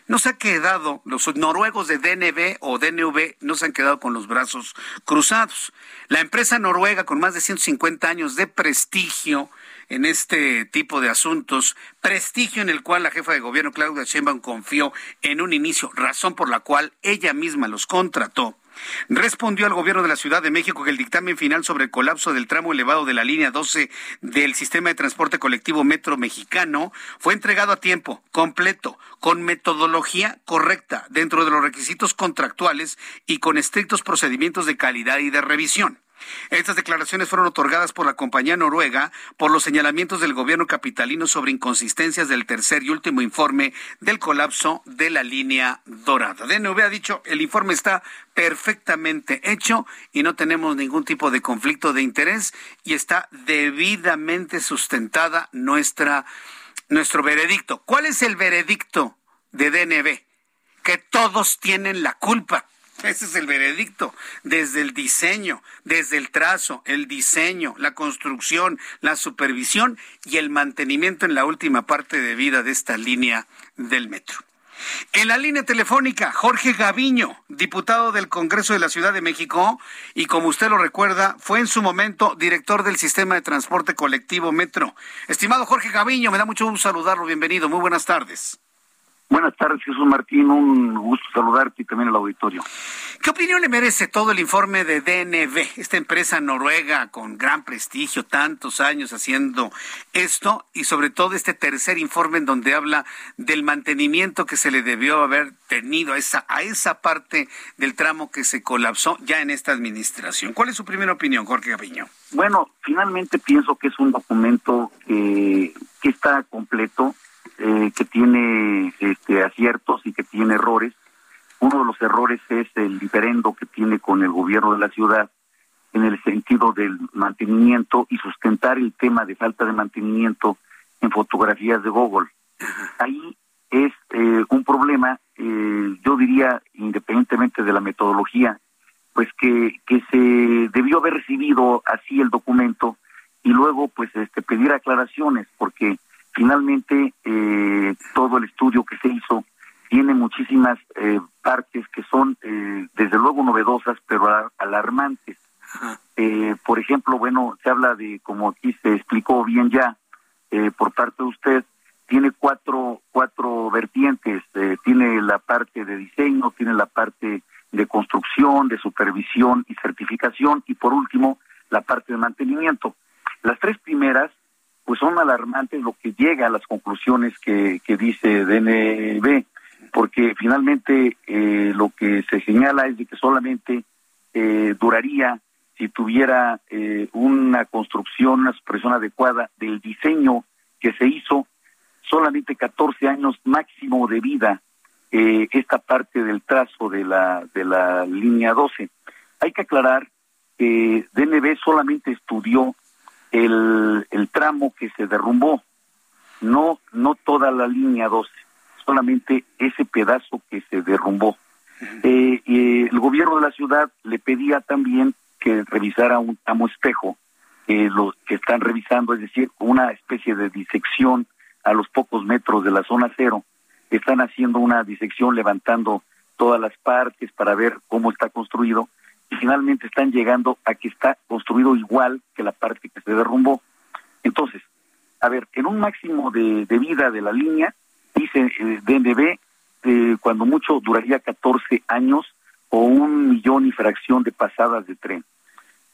No se ha quedado, los noruegos de DNV o DNV no se han quedado con los brazos cruzados. La empresa noruega con más de 150 años de prestigio en este tipo de asuntos, prestigio en el cual la jefa de gobierno Claudia Sheinbaum confió en un inicio, razón por la cual ella misma los contrató. Respondió al gobierno de la Ciudad de México que el dictamen final sobre el colapso del tramo elevado de la línea 12 del sistema de transporte colectivo Metro Mexicano fue entregado a tiempo, completo, con metodología correcta, dentro de los requisitos contractuales y con estrictos procedimientos de calidad y de revisión. Estas declaraciones fueron otorgadas por la compañía noruega por los señalamientos del gobierno capitalino sobre inconsistencias del tercer y último informe del colapso de la línea dorada. DNV ha dicho, el informe está perfectamente hecho y no tenemos ningún tipo de conflicto de interés y está debidamente sustentada nuestra, nuestro veredicto. ¿Cuál es el veredicto de DNB? Que todos tienen la culpa ese es el veredicto, desde el diseño, desde el trazo, el diseño, la construcción, la supervisión y el mantenimiento en la última parte de vida de esta línea del metro. En la línea telefónica, Jorge Gaviño, diputado del Congreso de la Ciudad de México y como usted lo recuerda, fue en su momento director del sistema de transporte colectivo Metro. Estimado Jorge Gaviño, me da mucho gusto saludarlo, bienvenido, muy buenas tardes. Buenas tardes, Jesús Martín. Un gusto saludarte y también al auditorio. ¿Qué opinión le merece todo el informe de DNB, esta empresa noruega con gran prestigio, tantos años haciendo esto y sobre todo este tercer informe en donde habla del mantenimiento que se le debió haber tenido a esa, a esa parte del tramo que se colapsó ya en esta administración? ¿Cuál es su primera opinión, Jorge Gaviño? Bueno, finalmente pienso que es un documento que, que está completo eh, que tiene este, aciertos y que tiene errores. Uno de los errores es el diferendo que tiene con el gobierno de la ciudad en el sentido del mantenimiento y sustentar el tema de falta de mantenimiento en fotografías de Google. Ahí es eh, un problema, eh, yo diría, independientemente de la metodología, pues que, que se debió haber recibido así el documento y luego pues este pedir aclaraciones, porque Finalmente, eh, todo el estudio que se hizo tiene muchísimas eh, partes que son, eh, desde luego, novedosas, pero alarmantes. por ejemplo, bueno, se habla de, como aquí se explicó bien ya por parte de usted, tiene cuatro, cuatro vertientes. tiene la parte de diseño, tiene la parte de construcción, de supervisión y certificación, y por último, la parte de mantenimiento. Las tres primeras pues son alarmantes lo que llega a las conclusiones que, que dice DNB, porque finalmente eh, lo que se señala es de que solamente eh, duraría si tuviera eh, una construcción, una supervisión adecuada del diseño que se hizo, solamente 14 años máximo de vida esta parte del trazo de la, de la línea 12. Hay que aclarar que DNB solamente estudió el, el tramo que se derrumbó, no, no toda la línea 12, solamente ese pedazo que se derrumbó. Eh, el gobierno de la ciudad le pedía también que revisara un tramo espejo, eh, lo que están revisando, es decir, una especie de disección a los pocos metros de la zona cero. Están haciendo una disección levantando todas las partes para ver cómo está construido finalmente están llegando a que está construido igual que la parte que se derrumbó. Entonces, a ver, en un máximo de, vida de la línea, dice eh, DNB, eh, cuando mucho duraría 14 años o un millón y fracción de pasadas de tren.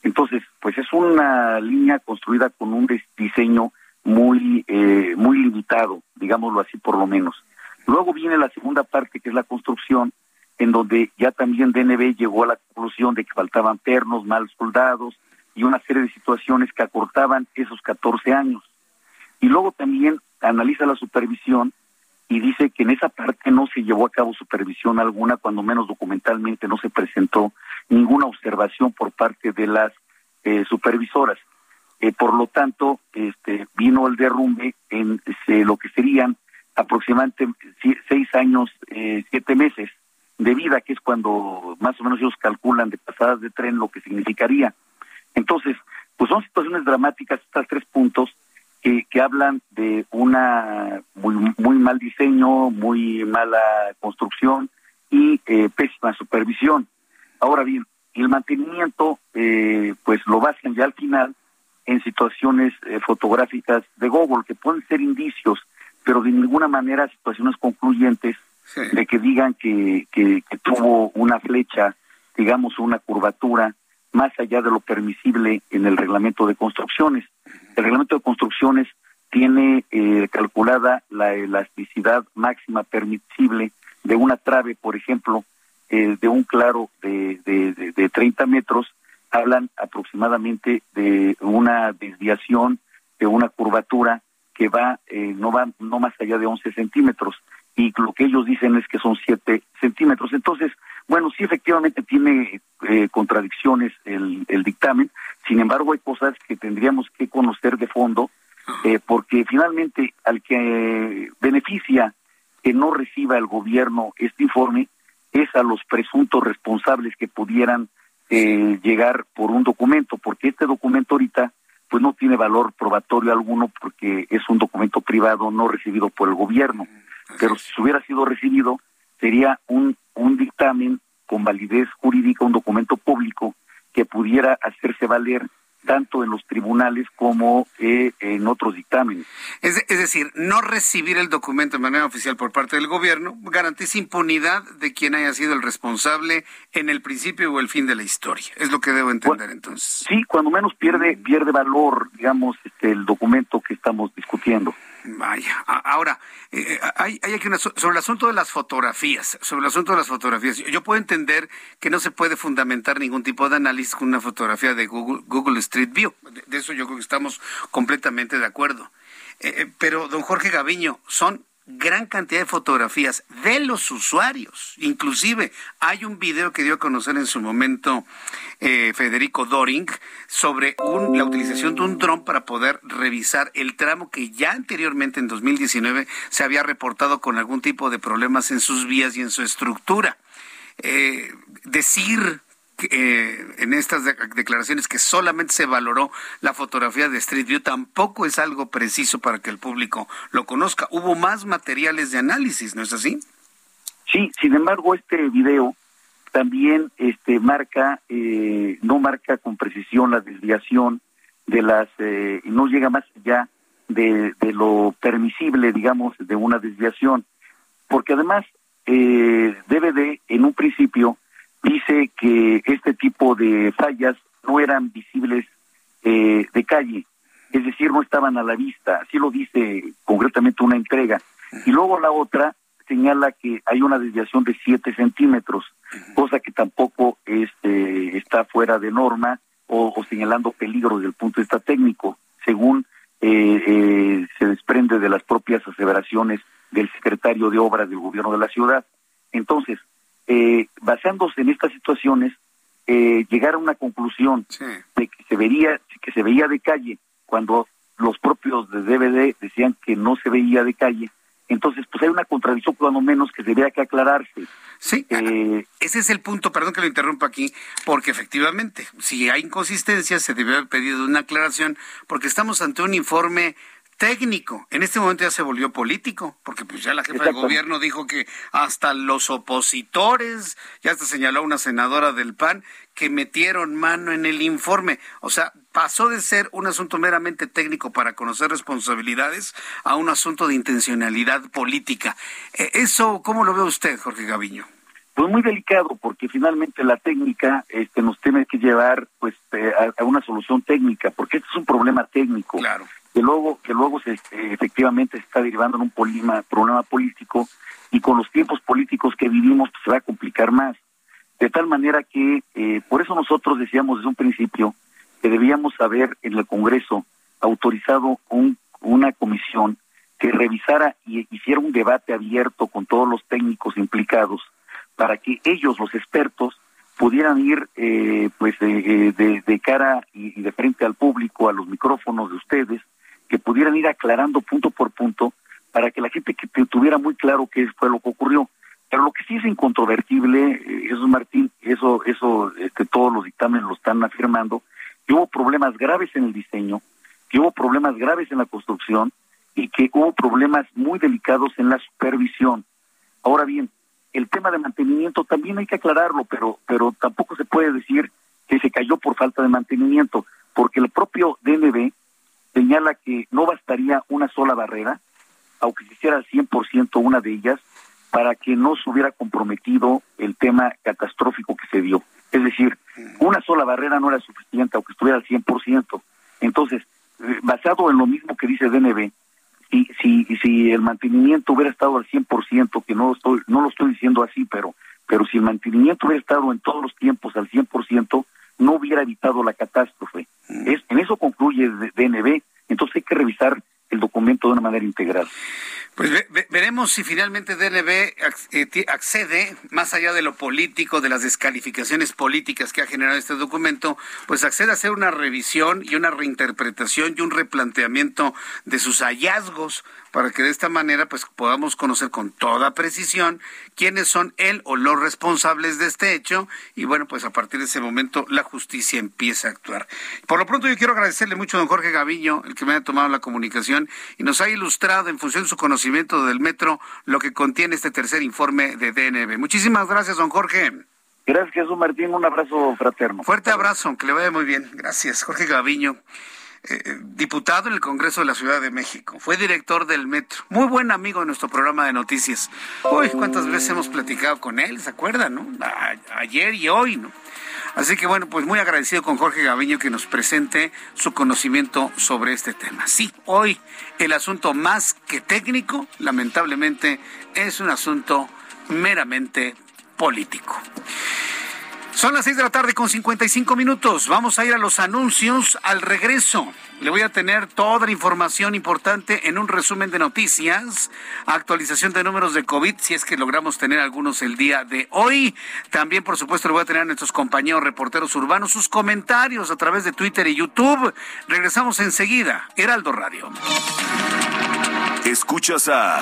Entonces, pues es una línea construida con un diseño muy, eh, muy limitado, digámoslo así por lo menos. Luego viene la segunda parte, que es la construcción, en donde ya también DNB llegó a la conclusión de que faltaban pernos, mal soldados y una serie de situaciones que acortaban esos 14 años. Y luego también analiza la supervisión y dice que en esa parte no se llevó a cabo supervisión alguna, cuando menos documentalmente no se presentó ninguna observación por parte de las eh, supervisoras. Eh, por lo tanto, este, vino el derrumbe en lo que serían aproximadamente seis años, eh, siete meses de vida, que es cuando más o menos ellos calculan de pasadas de tren lo que significaría. Entonces, pues son situaciones dramáticas estos tres puntos que, que hablan de una muy, muy mal diseño, muy mala construcción y eh, pésima supervisión. Ahora bien, el mantenimiento, eh, pues lo basan ya al final en situaciones eh, fotográficas de Google, que pueden ser indicios, pero de ninguna manera situaciones concluyentes de que digan que, que, tuvo una flecha, digamos una curvatura, más allá de lo permisible en el reglamento de construcciones. El reglamento de construcciones tiene eh, calculada la elasticidad máxima permisible de una trave, por ejemplo, eh, de un claro de, de, de, 30 metros, hablan aproximadamente de una desviación, de una curvatura que va, eh, no va no más allá de 11 centímetros y lo que ellos dicen es que son siete centímetros. Entonces, bueno, sí efectivamente tiene eh, contradicciones el, el, dictamen, sin embargo hay cosas que tendríamos que conocer de fondo, eh, porque finalmente al que beneficia que no reciba el gobierno este informe es a los presuntos responsables que pudieran eh, llegar por un documento, porque este documento ahorita pues no tiene valor probatorio alguno porque es un documento privado no recibido por el gobierno. Pero si hubiera sido recibido, sería un, un dictamen con validez jurídica, un documento público que pudiera hacerse valer tanto en los tribunales como eh, en otros dictámenes. Es, es, decir, no recibir el documento de manera oficial por parte del gobierno garantiza impunidad de quien haya sido el responsable en el principio o el fin de la historia. Es lo que debo entender entonces. Sí, cuando menos pierde pierde valor, digamos, este, el documento que estamos discutiendo. Vaya, ahora, eh, hay, hay aquí una, sobre el asunto de las fotografías, sobre el asunto de las fotografías, yo puedo entender que no se puede fundamentar ningún tipo de análisis con una fotografía de Google, Google Street View, de, eso yo creo que estamos completamente de acuerdo. Eh, eh, pero, don Jorge Gaviño, son gran cantidad de fotografías de los usuarios. Inclusive hay un video que dio a conocer en su momento eh, Federico Doring sobre la utilización de un dron para poder revisar el tramo que ya anteriormente en 2019 se había reportado con algún tipo de problemas en sus vías y en su estructura. Eh, decir eh, en estas declaraciones que solamente se valoró la fotografía de Street View tampoco es algo preciso para que el público lo conozca. Hubo más materiales de análisis, ¿no es así? Sí, sin embargo, este video también este marca eh, no marca con precisión la desviación de las eh, no llega más allá de, lo permisible digamos de una desviación porque además eh, debe de en un principio dice que este tipo de fallas no eran visibles eh, de calle, es decir, no estaban a la vista, así lo dice concretamente una entrega. Y luego la otra señala que hay una desviación de 7 centímetros, cosa que tampoco este, está fuera de norma o, señalando peligro desde el punto de vista técnico, según eh, eh, se desprende de las propias aseveraciones del secretario de Obras del gobierno de la ciudad. Entonces, eh, basándose en estas situaciones, eh, llegar a una conclusión de que se vería, que se veía de calle cuando los propios de DVD decían que no se veía de calle. Entonces, pues hay una contradicción, cuando menos, que debería que aclararse. Sí, eh, ese es el punto, perdón que lo interrumpa aquí, porque efectivamente, si hay inconsistencias, se debe haber pedido una aclaración, porque estamos ante un informe técnico. En este momento ya se volvió político, porque pues ya la jefa de gobierno dijo que hasta los opositores, ya hasta señaló una senadora del PAN, que metieron mano en el informe. O sea, pasó de ser un asunto meramente técnico para conocer responsabilidades a un asunto de intencionalidad política. E, ¿Eso cómo lo ve usted, Jorge Gaviño? Pues muy delicado, porque finalmente la técnica este, nos tiene que llevar pues eh, a, a una solución técnica, porque esto es un problema técnico. Claro que luego que luego se este, efectivamente se está derivando en un problema, político y con los tiempos políticos que vivimos pues, se va a complicar más. De tal manera que eh, por eso nosotros decíamos desde un principio que debíamos haber en el Congreso autorizado un, una comisión que revisara y hiciera un debate abierto con todos los técnicos implicados para que ellos, los expertos, pudieran ir eh, pues de, de, cara y de frente al público, a los micrófonos de ustedes, que pudieran ir aclarando punto por punto para que la gente que tuviera muy claro qué fue lo que ocurrió. Pero lo que sí es incontrovertible, eh, eso Martín, eso, eso, este, todos los dictámenes lo están afirmando, que hubo problemas graves en el diseño, que hubo problemas graves en la construcción y que hubo problemas muy delicados en la supervisión. Ahora bien, el tema de mantenimiento también hay que aclararlo, pero, pero tampoco se puede decir que se cayó por falta de mantenimiento, porque el propio DNB señala que no bastaría una sola barrera, aunque se hiciera al 100% una de ellas, para que no se hubiera comprometido el tema catastrófico que se dio. Es decir, una sola barrera no era suficiente, aunque estuviera al 100%. Entonces, eh, basado en lo mismo que dice DNB, si, si, si el mantenimiento hubiera estado al 100%, que no, estoy, no lo estoy diciendo así, pero, pero si el mantenimiento hubiera estado en todos los tiempos al 100%, no hubiera evitado la catástrofe. Es, en eso concluye DNB, entonces hay que revisar el documento de una manera integral. Pues veremos si finalmente DNB eh, accede, más allá de lo político, de las descalificaciones políticas que ha generado este documento, pues accede a hacer una revisión y una reinterpretación y un replanteamiento de sus hallazgos para que de esta manera pues podamos conocer con toda precisión quiénes son él o los responsables de este hecho y bueno pues a partir de ese momento la justicia empieza a actuar. Por lo pronto yo quiero agradecerle mucho a don Jorge Gavillo el que me haya tomado la comunicación y nos ha ilustrado en función de su conocimiento conocimiento del metro lo que contiene este tercer informe de DNB. Muchísimas gracias, don Jorge. Gracias, Jesús Martín. Un abrazo fraterno. Fuerte abrazo, que le vaya muy bien. Gracias, Jorge Gaviño. Eh, diputado en el Congreso de la Ciudad de México, fue director del Metro, muy buen amigo de nuestro programa de noticias. Uy, cuántas veces hemos platicado con él, ¿se acuerdan, no? ayer y hoy, ¿no? Así que bueno, pues muy agradecido con Jorge Gaviño que nos presente su conocimiento sobre este tema. Sí, hoy el asunto más que técnico, lamentablemente, es un asunto meramente político. Son las seis de la tarde con 55 minutos. Vamos a ir a los anuncios al regreso. Le voy a tener toda la información importante en un resumen de noticias, actualización de números de COVID, si es que logramos tener algunos el día de hoy. También, por supuesto, le voy a tener a nuestros compañeros reporteros urbanos sus comentarios a través de Twitter y YouTube. Regresamos enseguida. Heraldo Radio. Escuchas a...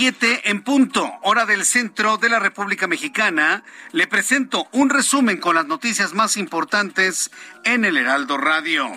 7 en punto, hora del centro de la República Mexicana. Le presento un resumen con las noticias más importantes en el Heraldo Radio.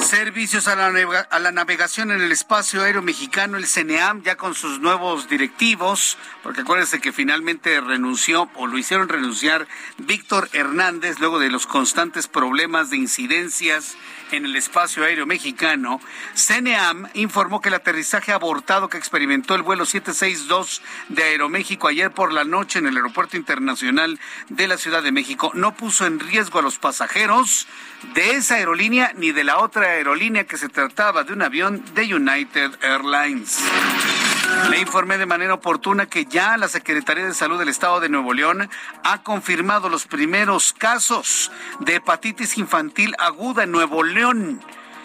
Servicios a la, a la, navegación en el espacio aéreo mexicano, el CNEAM, ya con sus nuevos directivos, porque acuérdense que finalmente renunció o lo hicieron renunciar Víctor Hernández luego de los constantes problemas de incidencias en el espacio aéreo mexicano, CNEAM informó que el aterrizaje abortado que experimentó el vuelo 762 de Aeroméxico ayer por la noche en el Aeropuerto Internacional de la Ciudad de México no puso en riesgo a los pasajeros de esa aerolínea ni de la otra aerolínea que se trataba de un avión de United Airlines. Le informé de manera oportuna que ya la Secretaría de Salud del Estado de Nuevo León ha confirmado los primeros casos de hepatitis infantil aguda en Nuevo León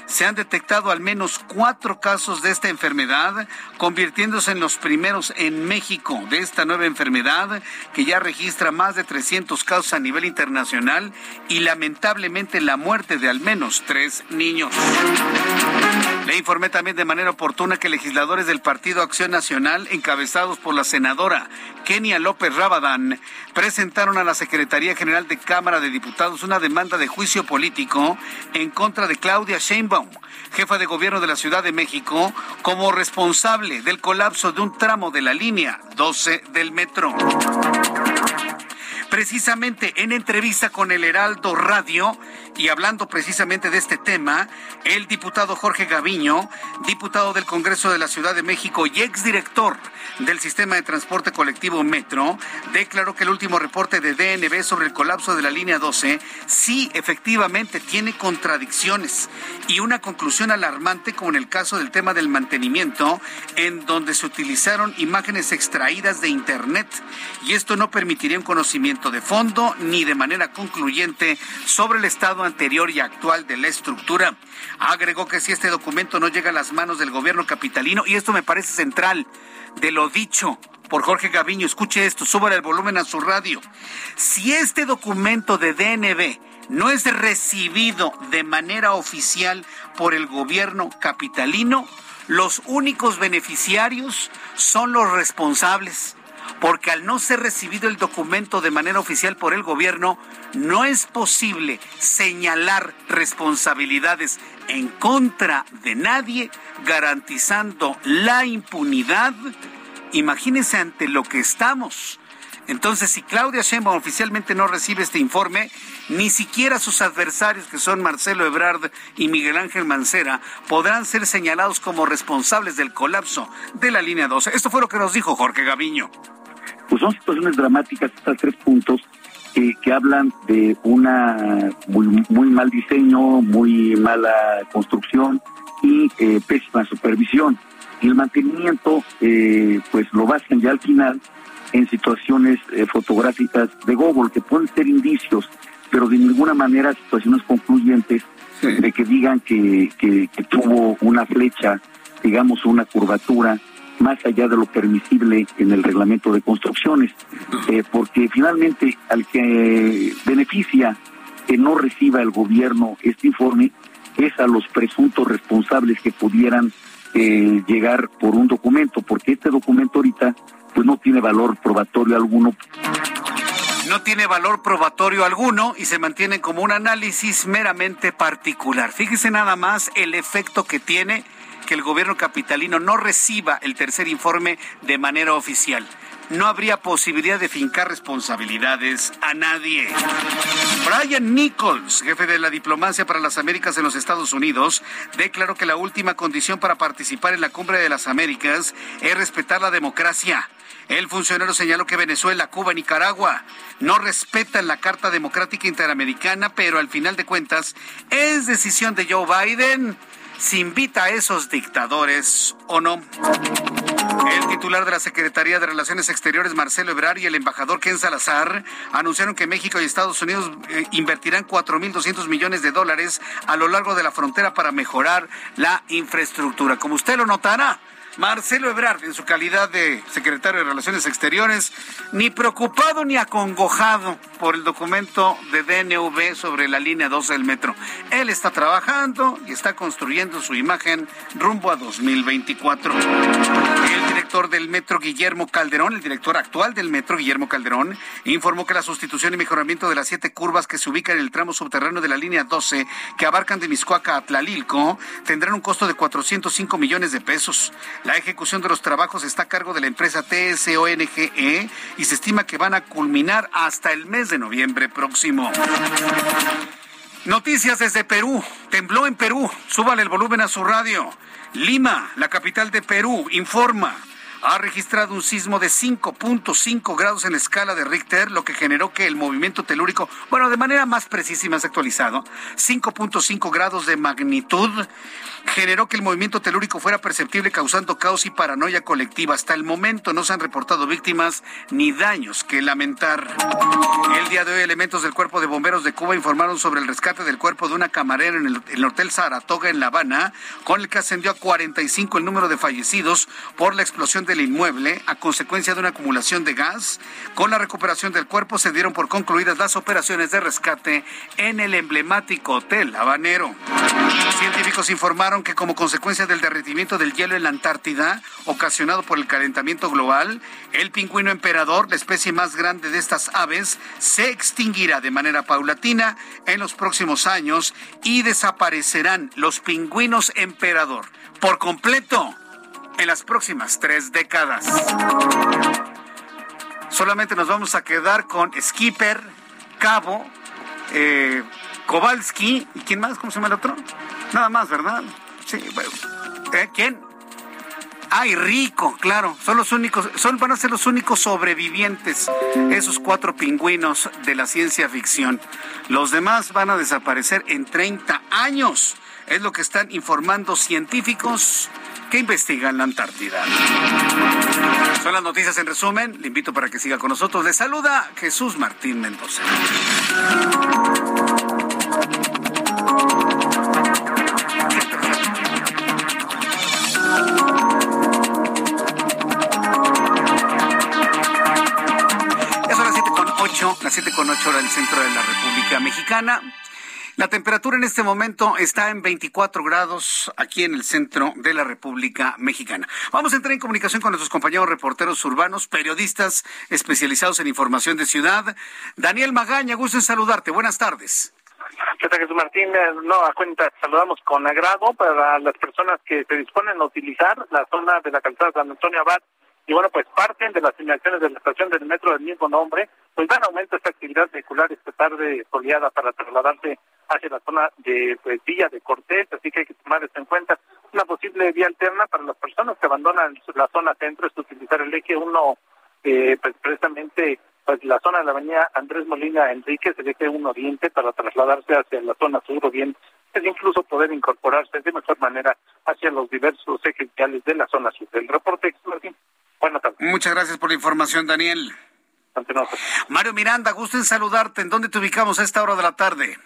se han detectado al menos cuatro casos de esta enfermedad, convirtiéndose en los primeros en México de esta nueva enfermedad, que ya registra más de 300 casos a nivel internacional y lamentablemente la muerte de al menos tres niños. Le informé también de manera oportuna que legisladores del Partido Acción Nacional, encabezados por la senadora Kenia López Rabadán, presentaron a la Secretaría General de Cámara de Diputados una demanda de juicio político en contra de Claudia Sheinbaum, jefa de gobierno de la Ciudad de México, como responsable del colapso de un tramo de la línea 12 del metro. Precisamente en entrevista con el Heraldo Radio y hablando precisamente de este tema, el diputado Jorge Gaviño, diputado del Congreso de la Ciudad de México y exdirector del Sistema de Transporte Colectivo Metro, declaró que el último reporte de DNB sobre el colapso de la línea 12 sí efectivamente tiene contradicciones y una conclusión alarmante como en el caso del tema del mantenimiento, en donde se utilizaron imágenes extraídas de Internet. Y esto no permitiría un conocimiento de fondo ni de manera concluyente sobre el estado anterior y actual de la estructura. Agregó que si este documento no llega a las manos del gobierno capitalino, y esto me parece central de lo dicho por Jorge Gaviño, escuche esto, suba el volumen a su radio. Si este documento de DNB no es recibido de manera oficial por el gobierno capitalino, los únicos beneficiarios son los responsables porque al no ser recibido el documento de manera oficial por el gobierno, no es posible señalar responsabilidades en contra de nadie, garantizando la impunidad. Imagínense ante lo que estamos. Entonces, si Claudia Sheinbaum oficialmente no recibe este informe, ni siquiera sus adversarios, que son Marcelo Ebrard y Miguel Ángel Mancera, podrán ser señalados como responsables del colapso de la línea 12. Esto fue lo que nos dijo Jorge Gaviño. Pues son situaciones dramáticas estos tres puntos que hablan de una muy, muy mal diseño, muy mala construcción y eh, pésima supervisión. Y el mantenimiento, eh, pues lo basan ya al final en situaciones eh, fotográficas de Google, que pueden ser indicios, pero de ninguna manera situaciones concluyentes de que digan que, que, que tuvo una flecha, digamos una curvatura, más allá de lo permisible en el reglamento de construcciones, eh, porque finalmente al que beneficia que no reciba el gobierno este informe es a los presuntos responsables que pudieran eh, llegar por un documento, porque este documento ahorita pues no tiene valor probatorio alguno. No tiene valor probatorio alguno y se mantiene como un análisis meramente particular. Fíjese nada más el efecto que tiene que el gobierno capitalino no reciba el tercer informe de manera oficial. No habría posibilidad de fincar responsabilidades a nadie. Brian Nichols, jefe de la diplomacia para las Américas en los Estados Unidos, declaró que la última condición para participar en la Cumbre de las Américas es respetar la democracia. El funcionario señaló que Venezuela, Cuba y Nicaragua no respetan la Carta Democrática Interamericana, pero al final de cuentas es decisión de Joe Biden si invita a esos dictadores o no. El titular de la Secretaría de Relaciones Exteriores, Marcelo Ebrard, y el embajador Ken Salazar anunciaron que México y Estados Unidos eh, invertirán 4.200 millones de dólares a lo largo de la frontera para mejorar la infraestructura. Como usted lo notará, Marcelo Ebrard, en su calidad de secretario de Relaciones Exteriores, ni preocupado ni acongojado por el documento de DNV sobre la línea 12 del metro. Él está trabajando y está construyendo su imagen rumbo a 2024. El director del metro, Guillermo Calderón, el director actual del metro, Guillermo Calderón, informó que la sustitución y mejoramiento de las siete curvas que se ubican en el tramo subterráneo de la línea 12, que abarcan de Miscuaca a Tlalilco, tendrán un costo de 405 millones de pesos. La ejecución de los trabajos está a cargo de la empresa TSONGE y se estima que van a culminar hasta el mes de noviembre próximo. Noticias desde Perú. Tembló en Perú. Súbale el volumen a su radio. Lima, la capital de Perú, informa ha registrado un sismo de 5.5 grados en la escala de Richter, lo que generó que el movimiento telúrico, bueno, de manera más precisa y más actualizado, 5.5 grados de magnitud, generó que el movimiento telúrico fuera perceptible causando caos y paranoia colectiva. Hasta el momento no se han reportado víctimas ni daños que lamentar. El día de hoy elementos del Cuerpo de Bomberos de Cuba informaron sobre el rescate del cuerpo de una camarera en el, Hotel Saratoga en La Habana, con el que ascendió a 45 el número de fallecidos por la explosión del inmueble a consecuencia de una acumulación de gas. Con la recuperación del cuerpo se dieron por concluidas las operaciones de rescate en el emblemático Hotel Habanero. Científicos informaron que como consecuencia del derretimiento del hielo en la Antártida, ocasionado por el calentamiento global, el pingüino emperador, la especie más grande de estas aves, se extinguirá de manera paulatina en los próximos años y desaparecerán los pingüinos emperador por completo en las próximas tres décadas. Solamente nos vamos a quedar con Skipper, Cabo, eh, Kowalski y quién más, ¿cómo se llama el otro? Nada más, ¿verdad? Sí, bueno. ¿Eh? ¿Quién? Ay, rico, claro. Son los únicos, son, van a ser los únicos sobrevivientes, esos cuatro pingüinos de la ciencia ficción. Los demás van a desaparecer en 30 años. Es lo que están informando científicos que investigan la Antártida. Son las noticias en resumen. Le invito para que siga con nosotros. Le saluda Jesús Martín Mendoza. Las 7 con 8 horas del centro de la República Mexicana. La temperatura en este momento está en 24 grados aquí en el centro de la República Mexicana. Vamos a entrar en comunicación con nuestros compañeros reporteros urbanos, periodistas especializados en información de ciudad. Daniel Magaña, gusto en saludarte. Buenas tardes. ¿Qué tal, Jesús Martín? No, a cuenta, saludamos con agrado para las personas que se disponen a utilizar la zona de la calzada San Antonio Abad y bueno, pues parten de las señalizaciones de la estación del metro del mismo nombre, pues dan aumento esta actividad vehicular esta tarde soleada para trasladarse hacia la zona de pues, Villa de Cortés, así que hay que tomar esto en cuenta. Una posible vía alterna para las personas que abandonan la zona centro es utilizar el eje 1, eh, pues precisamente pues la zona de la avenida Andrés Molina Enríquez, el eje 1 Oriente, para trasladarse hacia la zona sur o bien es incluso poder incorporarse de mejor manera hacia los diversos ejes viales de la zona sur. El reporte, Martín. Buenas tardes. Muchas gracias por la información, Daniel. Mario Miranda, gusto en saludarte. ¿En dónde te ubicamos a esta hora de la tarde?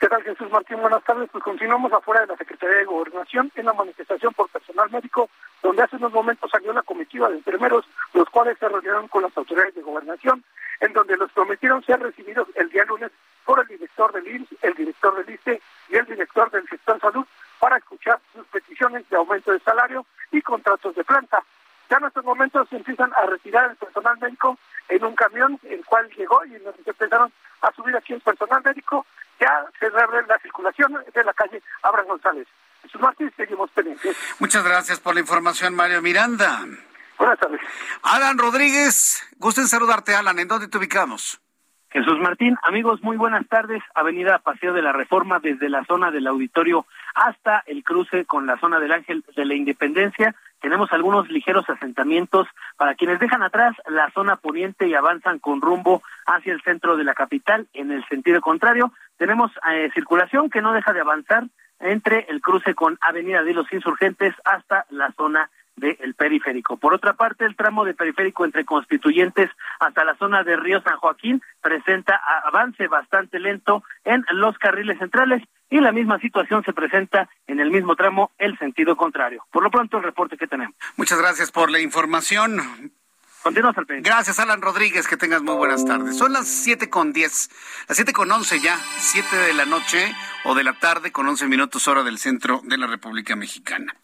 ¿Qué tal, Jesús Martín? Buenas tardes. Pues continuamos afuera de la Secretaría de Gobernación en la manifestación por personal médico, donde hace unos momentos salió la comitiva de enfermeros, los cuales se reunieron con las autoridades de Gobernación, en donde los prometieron ser recibidos el día lunes por el director del IMSS, el director del ICE y el director del sector salud para escuchar sus peticiones de aumento de salario y contratos de planta. Ya en estos momentos se empiezan a retirar el personal médico en un camión, el cual llegó y nos empezaron a subir aquí el personal médico ya se reabre la circulación de la calle Abraham González. Jesús Martín, seguimos pendientes. Muchas gracias por la información, Mario Miranda. Buenas tardes. Alan Rodríguez, gusto en saludarte, Alan. ¿En dónde te ubicamos? Jesús Martín, amigos, muy buenas tardes. Avenida Paseo de la Reforma desde la zona del auditorio hasta el cruce con la zona del Ángel de la Independencia. Tenemos algunos ligeros asentamientos para quienes dejan atrás la zona poniente y avanzan con rumbo hacia el centro de la capital en el sentido contrario. Tenemos eh, circulación que no deja de avanzar entre el cruce con Avenida de los Insurgentes hasta la zona del periférico. Por otra parte, el tramo de periférico entre constituyentes hasta la zona de Río San Joaquín presenta avance bastante lento en los carriles centrales y la misma situación se presenta en el mismo tramo el sentido contrario. Por lo pronto, el reporte que tenemos. Muchas gracias por la información. Continuamos al pendiente. Gracias, Alan Rodríguez. Que tengas muy buenas tardes. Son las siete con diez, las siete con once ya, siete de la noche o de la tarde con once minutos hora del centro de la República Mexicana.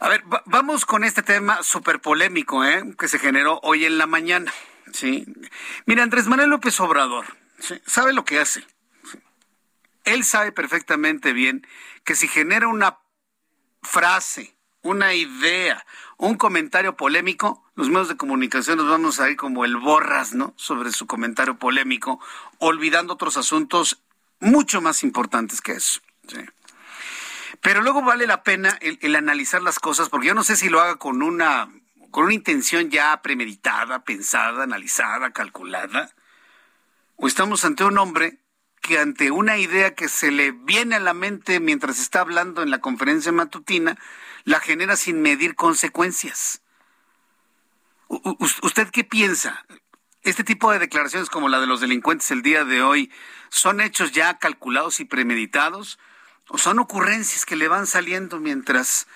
A ver, vamos con este tema súper polémico, ¿eh? Que se generó hoy en la mañana, ¿sí? Mira, Andrés Manuel López Obrador, ¿sabe lo que hace? Él sabe perfectamente bien que si genera una frase, una idea, un comentario polémico, los medios de comunicación nos vamos a ir como el borras, ¿no? Sobre su comentario polémico, olvidando otros asuntos mucho más importantes que eso. ¿sí? Pero luego vale la pena el, analizar las cosas, porque yo no sé si lo haga con una, con una intención ya premeditada, pensada, analizada, calculada, o estamos ante un hombre que ante una idea que se le viene a la mente mientras está hablando en la conferencia matutina, la genera sin medir consecuencias. ¿Usted qué piensa? ¿Este tipo de declaraciones como la de los delincuentes el día de hoy son hechos ya calculados y premeditados? Son ocurrencias que le van saliendo mientras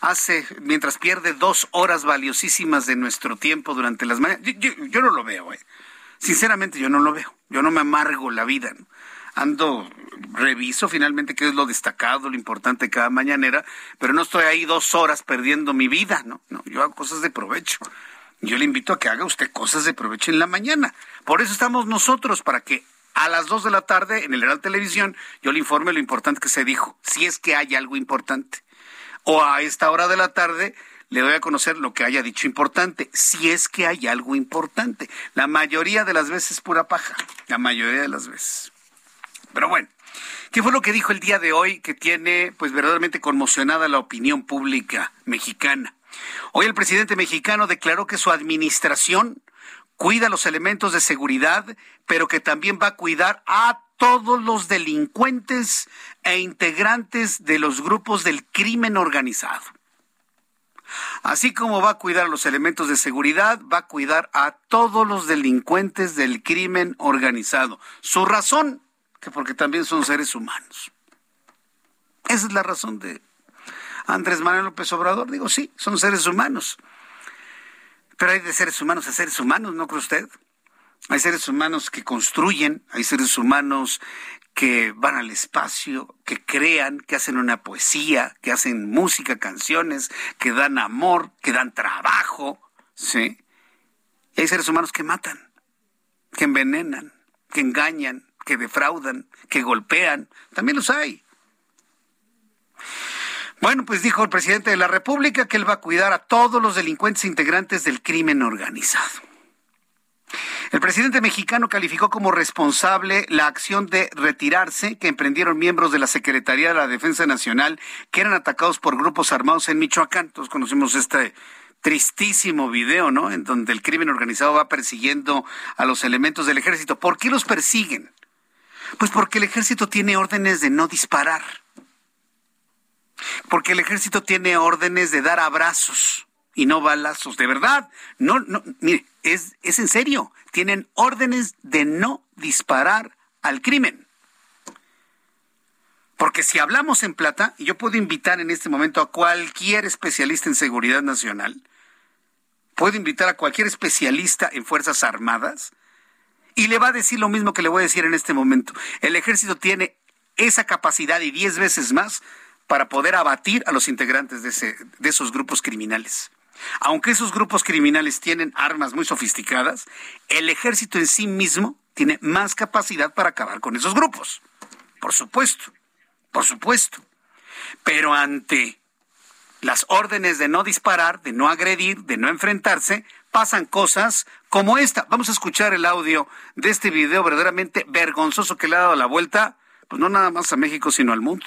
hace, mientras pierde dos horas valiosísimas de nuestro tiempo durante las mañanas. Yo, no lo veo, eh. sinceramente yo no lo veo. Yo no me amargo la vida. Ando, reviso finalmente qué es lo destacado, lo importante cada mañanera, pero no estoy ahí dos horas perdiendo mi vida, ¿no? No, yo hago cosas de provecho. Yo le invito a que haga usted cosas de provecho en la mañana. Por eso estamos nosotros, para que a las 2 de la tarde en el Real Televisión yo le informe lo importante que se dijo, si es que hay algo importante. O a esta hora de la tarde le doy a conocer lo que haya dicho importante, si es que hay algo importante. La mayoría de las veces pura paja, la mayoría de las veces. Pero bueno, ¿qué fue lo que dijo el día de hoy que tiene pues verdaderamente conmocionada la opinión pública mexicana? Hoy el presidente mexicano declaró que su administración cuida los elementos de seguridad, pero que también va a cuidar a todos los delincuentes e integrantes de los grupos del crimen organizado. Así como va a cuidar los elementos de seguridad, va a cuidar a todos los delincuentes del crimen organizado. Su razón, que porque también son seres humanos. Esa es la razón de Andrés Manuel López Obrador. Digo, sí, son seres humanos. Pero hay de seres humanos a seres humanos, ¿no cree usted? Hay seres humanos que construyen, hay seres humanos que van al espacio, que crean, que hacen una poesía, que hacen música, canciones, que dan amor, que dan trabajo, ¿sí? Y hay seres humanos que matan, que envenenan, que engañan, que defraudan, que golpean. También los hay. Bueno, pues dijo el presidente de la República que él va a cuidar a todos los delincuentes integrantes del crimen organizado. El presidente mexicano calificó como responsable la acción de retirarse que emprendieron miembros de la Secretaría de la Defensa Nacional que eran atacados por grupos armados en Michoacán. Todos conocemos este tristísimo video, ¿no? En donde el crimen organizado va persiguiendo a los elementos del ejército. ¿Por qué los persiguen? Pues porque el ejército tiene órdenes de no disparar. Porque el ejército tiene órdenes de dar abrazos y no balazos. De verdad, no, no, mire, es, es en serio. Tienen órdenes de no disparar al crimen. Porque si hablamos en plata, yo puedo invitar en este momento a cualquier especialista en seguridad nacional, puedo invitar a cualquier especialista en Fuerzas Armadas, y le va a decir lo mismo que le voy a decir en este momento. El ejército tiene esa capacidad y diez veces más para poder abatir a los integrantes de, ese, de esos grupos criminales. Aunque esos grupos criminales tienen armas muy sofisticadas, el ejército en sí mismo tiene más capacidad para acabar con esos grupos. Por supuesto, por supuesto. Pero ante las órdenes de no disparar, de no agredir, de no enfrentarse, pasan cosas como esta. Vamos a escuchar el audio de este video verdaderamente vergonzoso que le ha dado la vuelta, pues no nada más a México, sino al mundo.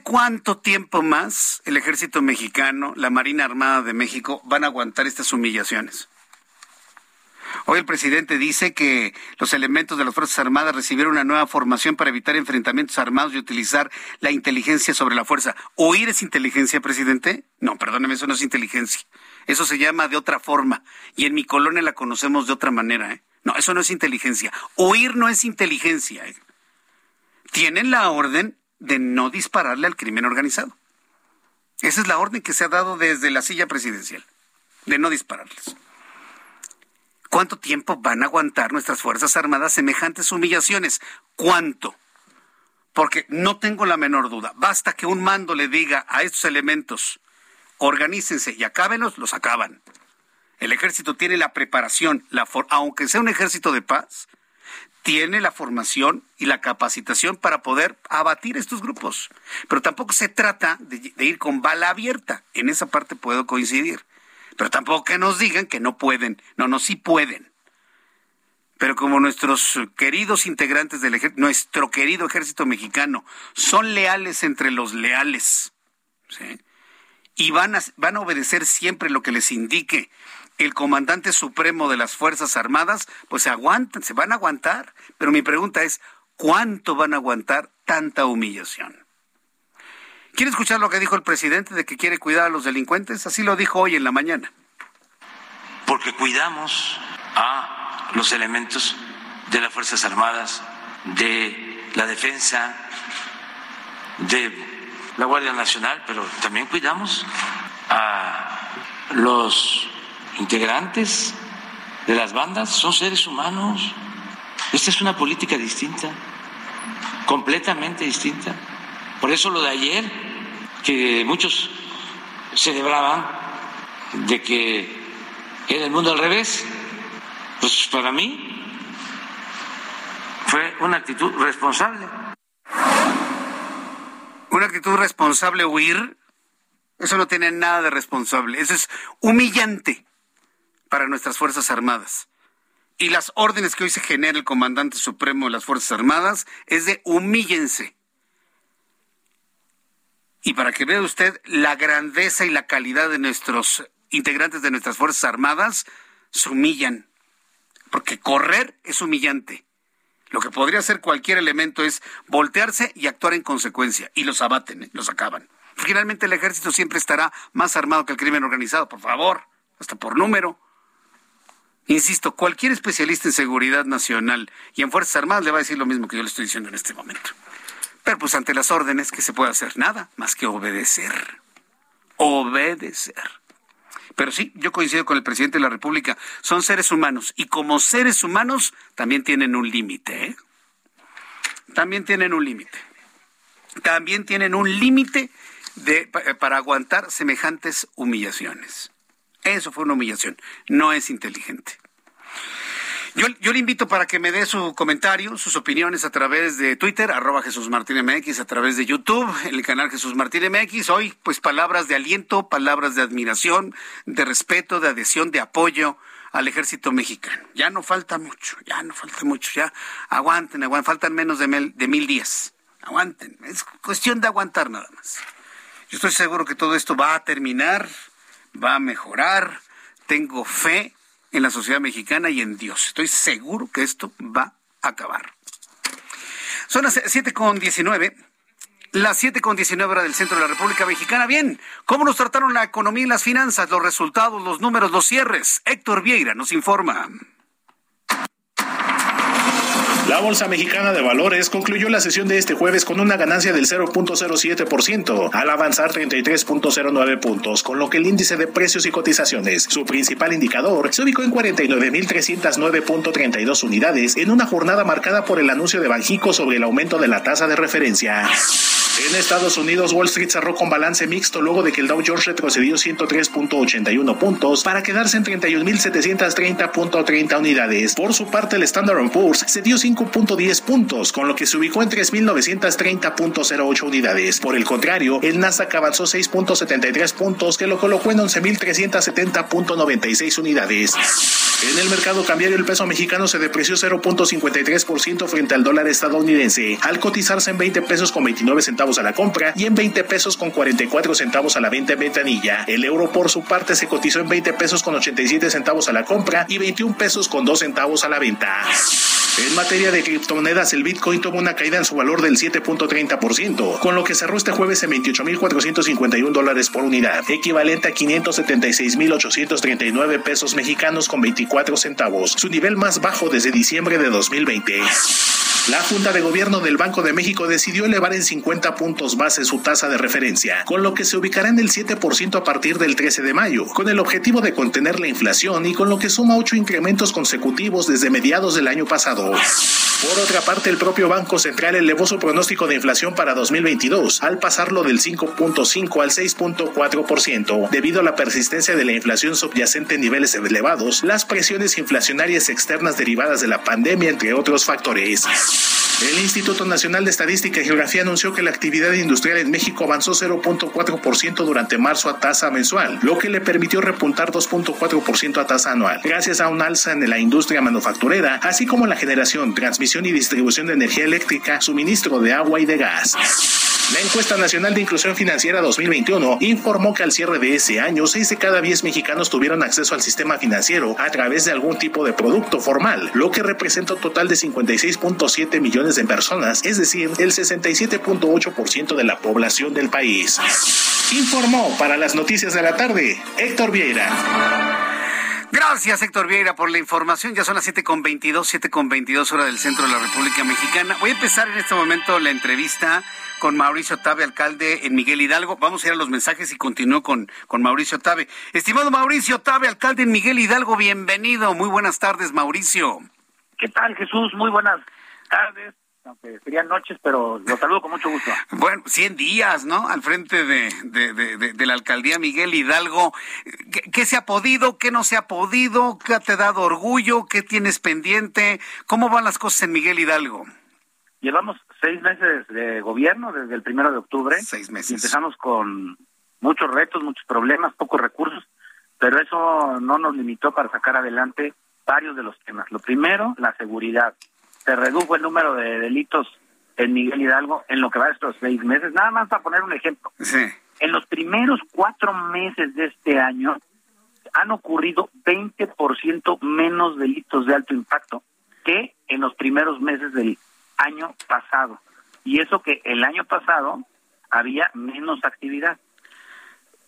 cuánto tiempo más el ejército mexicano, la Marina Armada de México van a aguantar estas humillaciones. Hoy el presidente dice que los elementos de las Fuerzas Armadas recibieron una nueva formación para evitar enfrentamientos armados y utilizar la inteligencia sobre la fuerza. ¿Oír es inteligencia, presidente? No, perdóneme, eso no es inteligencia. Eso se llama de otra forma. Y en mi colonia la conocemos de otra manera. ¿eh? No, eso no es inteligencia. Oír no es inteligencia. ¿eh? Tienen la orden de no dispararle al crimen organizado. Esa es la orden que se ha dado desde la silla presidencial, de no dispararles. ¿Cuánto tiempo van a aguantar nuestras Fuerzas Armadas semejantes humillaciones? ¿Cuánto? Porque no tengo la menor duda. Basta que un mando le diga a estos elementos, organícense y acábenlos, los acaban. El ejército tiene la preparación, la aunque sea un ejército de paz, tiene la formación y la capacitación para poder abatir estos grupos. Pero tampoco se trata de, ir con bala abierta. En esa parte puedo coincidir. Pero tampoco que nos digan que no pueden. No, no, sí pueden. Pero como nuestros queridos integrantes del ejército, nuestro querido ejército mexicano, son leales entre los leales, y van a, van a obedecer siempre lo que les indique el comandante supremo de las Fuerzas Armadas, pues se aguantan, se van a aguantar. Pero mi pregunta es, ¿cuánto van a aguantar tanta humillación? ¿Quiere escuchar lo que dijo el presidente de que quiere cuidar a los delincuentes? Así lo dijo hoy en la mañana. Porque cuidamos a los elementos de las Fuerzas Armadas, de la defensa, de la Guardia Nacional, pero también cuidamos a los integrantes de las bandas son seres humanos. Esta es una política distinta, completamente distinta. Por eso lo de ayer, que muchos celebraban de que era el mundo al revés, pues para mí fue una actitud responsable. Una actitud responsable huir, eso no tiene nada de responsable, eso es humillante para nuestras Fuerzas Armadas. Y las órdenes que hoy se genera el comandante supremo de las Fuerzas Armadas es de humíllense. Y para que vea usted la grandeza y la calidad de nuestros integrantes de nuestras Fuerzas Armadas, se humillan. Porque correr es humillante. Lo que podría hacer cualquier elemento es voltearse y actuar en consecuencia. Y los abaten, ¿eh? los acaban. Finalmente el ejército siempre estará más armado que el crimen organizado, por favor, hasta por número. Insisto, cualquier especialista en seguridad nacional y en Fuerzas Armadas le va a decir lo mismo que yo le estoy diciendo en este momento. Pero pues ante las órdenes, ¿qué se puede hacer? Nada más que obedecer. Obedecer. Pero sí, yo coincido con el presidente de la República. Son seres humanos y como seres humanos también tienen un límite. ¿eh? También tienen un límite. También tienen un límite de, para aguantar semejantes humillaciones. Eso fue una humillación. No es inteligente. Yo, yo, le invito para que me dé su comentario, sus opiniones a través de Twitter, arroba Jesús Martín MX, a través de YouTube, en el canal Jesús Martín MX. Hoy, pues palabras de aliento, palabras de admiración, de respeto, de adhesión, de apoyo al ejército mexicano. Ya no falta mucho, ya no falta mucho, ya aguanten, aguanten, faltan menos de mil, de mil días. Aguanten, es cuestión de aguantar nada más. Yo estoy seguro que todo esto va a terminar, va a mejorar. Tengo fe en la sociedad mexicana y en Dios. Estoy seguro que esto va a acabar. Son las 7 con 19. Las 7 con 19 horas del centro de la República Mexicana. Bien, ¿cómo nos trataron la economía y las finanzas, los resultados, los números, los cierres? Héctor Vieira nos informa. La Bolsa Mexicana de Valores concluyó la sesión de este jueves con una ganancia del 0.07% al avanzar 33.09 puntos, con lo que el índice de precios y cotizaciones, su principal indicador, se ubicó en 49.309.32 unidades en una jornada marcada por el anuncio de Banjico sobre el aumento de la tasa de referencia. En Estados Unidos, Wall Street cerró con balance mixto luego de que el Dow Jones retrocedió 103.81 puntos para quedarse en 31.730.30 unidades. Por su parte, el Standard Poor's se dio 5.10 puntos, con lo que se ubicó en 3.930.08 unidades. Por el contrario, el Nasdaq avanzó 6.73 puntos, que lo colocó en 11.370.96 unidades. En el mercado cambiario, el peso mexicano se depreció 0.53% frente al dólar estadounidense, al cotizarse en 20 pesos con 29 centavos a la compra y en 20 pesos con 44 centavos a la venta en ventanilla. El euro por su parte se cotizó en 20 pesos con 87 centavos a la compra y 21 pesos con 2 centavos a la venta. En materia de criptomonedas, el Bitcoin tuvo una caída en su valor del 7.30%, con lo que cerró este jueves en 28.451 dólares por unidad, equivalente a 576.839 pesos mexicanos con 24 centavos, su nivel más bajo desde diciembre de 2020. La Junta de Gobierno del Banco de México decidió elevar en 50 puntos base su tasa de referencia, con lo que se ubicará en el 7% a partir del 13 de mayo, con el objetivo de contener la inflación y con lo que suma ocho incrementos consecutivos desde mediados del año pasado. Por otra parte, el propio Banco Central elevó su pronóstico de inflación para 2022 al pasarlo del 5.5 al 6.4%, debido a la persistencia de la inflación subyacente en niveles elevados, las presiones inflacionarias externas derivadas de la pandemia, entre otros factores. El Instituto Nacional de Estadística y Geografía anunció que la actividad industrial en México avanzó 0.4% durante marzo a tasa mensual, lo que le permitió repuntar 2.4% a tasa anual, gracias a un alza en la industria manufacturera, así como la generación, transmisión y distribución de energía eléctrica, suministro de agua y de gas. La encuesta nacional de inclusión financiera 2021 informó que al cierre de ese año, 6 de cada 10 mexicanos tuvieron acceso al sistema financiero a través de algún tipo de producto formal, lo que representa un total de 56.7 millones de personas, es decir, el 67.8% de la población del país. Informó para las noticias de la tarde Héctor Vieira. Gracias, Héctor Vieira, por la información. Ya son las 7.22, 7.22 horas del centro de la República Mexicana. Voy a empezar en este momento la entrevista con Mauricio Tabe, alcalde en Miguel Hidalgo. Vamos a ir a los mensajes y continúo con, con Mauricio Tabe. Estimado Mauricio Tabe, alcalde en Miguel Hidalgo, bienvenido. Muy buenas tardes, Mauricio. ¿Qué tal, Jesús? Muy buenas tardes aunque serían noches, pero los saludo con mucho gusto. Bueno, 100 días, ¿no? Al frente de, de, de, la alcaldía Miguel Hidalgo. ¿Qué, ¿Qué, se ha podido? ¿Qué no se ha podido? ¿Qué te ha dado orgullo? ¿Qué tienes pendiente? ¿Cómo van las cosas en Miguel Hidalgo? Llevamos seis meses de gobierno desde el primero de octubre. Seis meses. Y empezamos con muchos retos, muchos problemas, pocos recursos, pero eso no nos limitó para sacar adelante varios de los temas. Lo primero, la seguridad se redujo el número de delitos en Miguel Hidalgo en lo que va de estos seis meses. Nada más para poner un ejemplo. Sí. En los primeros cuatro meses de este año han ocurrido 20% menos delitos de alto impacto que en los primeros meses del año pasado. Y eso que el año pasado había menos actividad.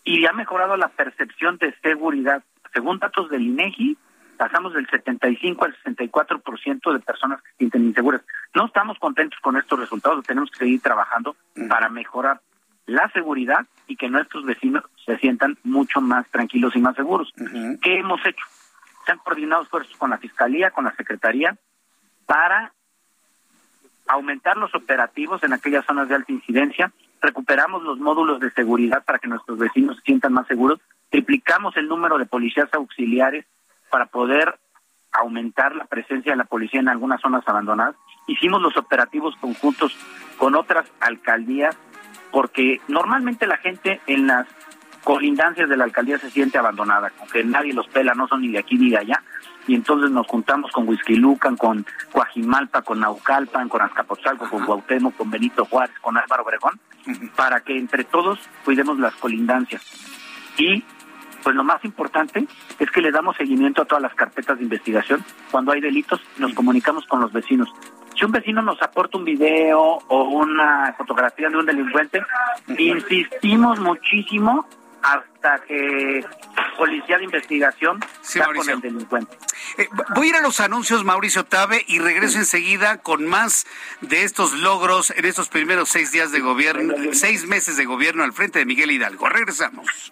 Y ha mejorado la percepción de seguridad. Según datos del INEGI, pasamos del 75 al 64% de personas que se sienten inseguras. No estamos contentos con estos resultados, tenemos que seguir trabajando para mejorar la seguridad y que nuestros vecinos se sientan mucho más tranquilos y más seguros. ¿Qué hemos hecho? Se han coordinado esfuerzos con la Fiscalía, con la Secretaría, para aumentar los operativos en aquellas zonas de alta incidencia, recuperamos los módulos de seguridad para que nuestros vecinos se sientan más seguros, triplicamos el número de policías auxiliares para poder aumentar la presencia de la policía en algunas zonas abandonadas. Hicimos los operativos conjuntos con otras alcaldías porque normalmente la gente en las colindancias de la alcaldía se siente abandonada, aunque nadie los pela, no son ni de aquí ni de allá, y entonces nos juntamos con Huizquilucan, con Coajimalpa, con Naucalpan, con Azcapotzalco, con Cuauhtémoc, con Benito Juárez, con Álvaro Obregón, para que entre todos cuidemos las colindancias. Y pues lo más importante es que le damos seguimiento a todas las carpetas de investigación. Cuando hay delitos, nos comunicamos con los vecinos. Si un vecino nos aporta un video o una fotografía de un delincuente, insistimos muchísimo hasta que policía de investigación Sí, Mauricio. con el delincuente. Eh, voy a ir a los anuncios, Mauricio Tabe, y regreso enseguida con más de estos logros en estos primeros seis días de gobierno, seis meses de gobierno al frente de Miguel Hidalgo. Regresamos.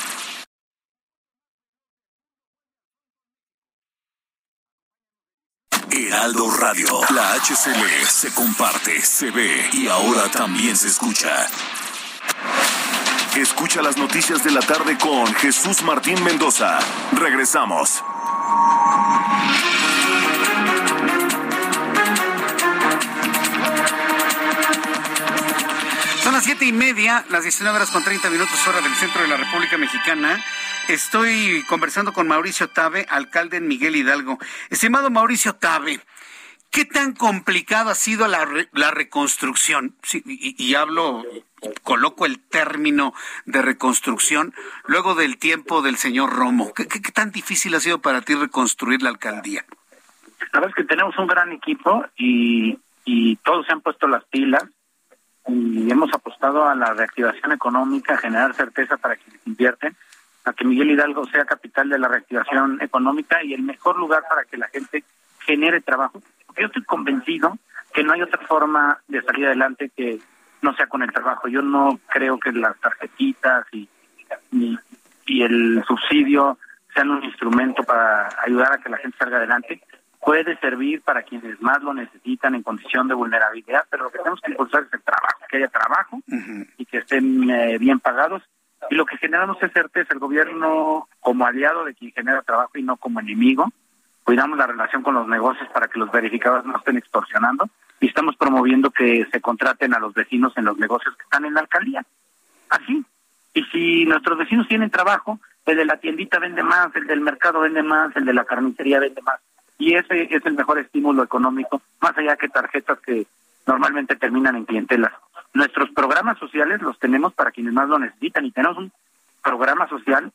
Heraldo Radio, la HCL se comparte, se ve y ahora también se escucha. Escucha las noticias de la tarde con Jesús Martín Mendoza. Regresamos. Son las siete y media, las 19 horas con 30 minutos hora del centro de la República Mexicana. Estoy conversando con Mauricio Tabe, alcalde en Miguel Hidalgo. Estimado Mauricio Tabe, ¿qué tan complicada ha sido la, re- la reconstrucción? Y, hablo, coloco el término de reconstrucción luego del tiempo del señor Romo. ¿Qué, qué- qué tan difícil ha sido para ti reconstruir la alcaldía? La verdad es que tenemos un gran equipo y, y todos se han puesto las pilas y hemos apostado a la reactivación económica, a generar certeza para quienes invierten, a que Miguel Hidalgo sea capital de la reactivación económica y el mejor lugar para que la gente genere trabajo. Porque yo estoy convencido que no hay otra forma de salir adelante que no sea con el trabajo. Yo no creo que las tarjetitas y, y, y el subsidio sean un instrumento para ayudar a que la gente salga adelante. Puede servir para quienes más lo necesitan en condición de vulnerabilidad, pero lo que tenemos que impulsar es el trabajo, que haya trabajo y que estén eh, bien pagados. Y lo que generamos es certeza, el gobierno como aliado de quien genera trabajo y no como enemigo. Cuidamos la relación con los negocios para que los verificadores no estén extorsionando y estamos promoviendo que se contraten a los vecinos en los negocios que están en la alcaldía. Así. Y si nuestros vecinos tienen trabajo, el de la tiendita vende más, el del mercado vende más, el de la carnicería vende más. Y ese es el mejor estímulo económico, más allá que tarjetas que normalmente terminan en clientelas. Nuestros programas sociales los tenemos para quienes más lo necesitan y tenemos un programa social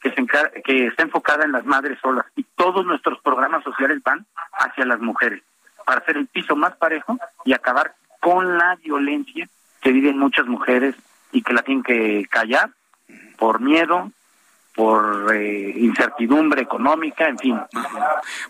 que, se encar- que está enfocada en las madres solas y todos nuestros programas sociales van hacia las mujeres para hacer el piso más parejo y acabar con la violencia que viven muchas mujeres y que la tienen que callar por miedo, por eh, incertidumbre económica, en fin.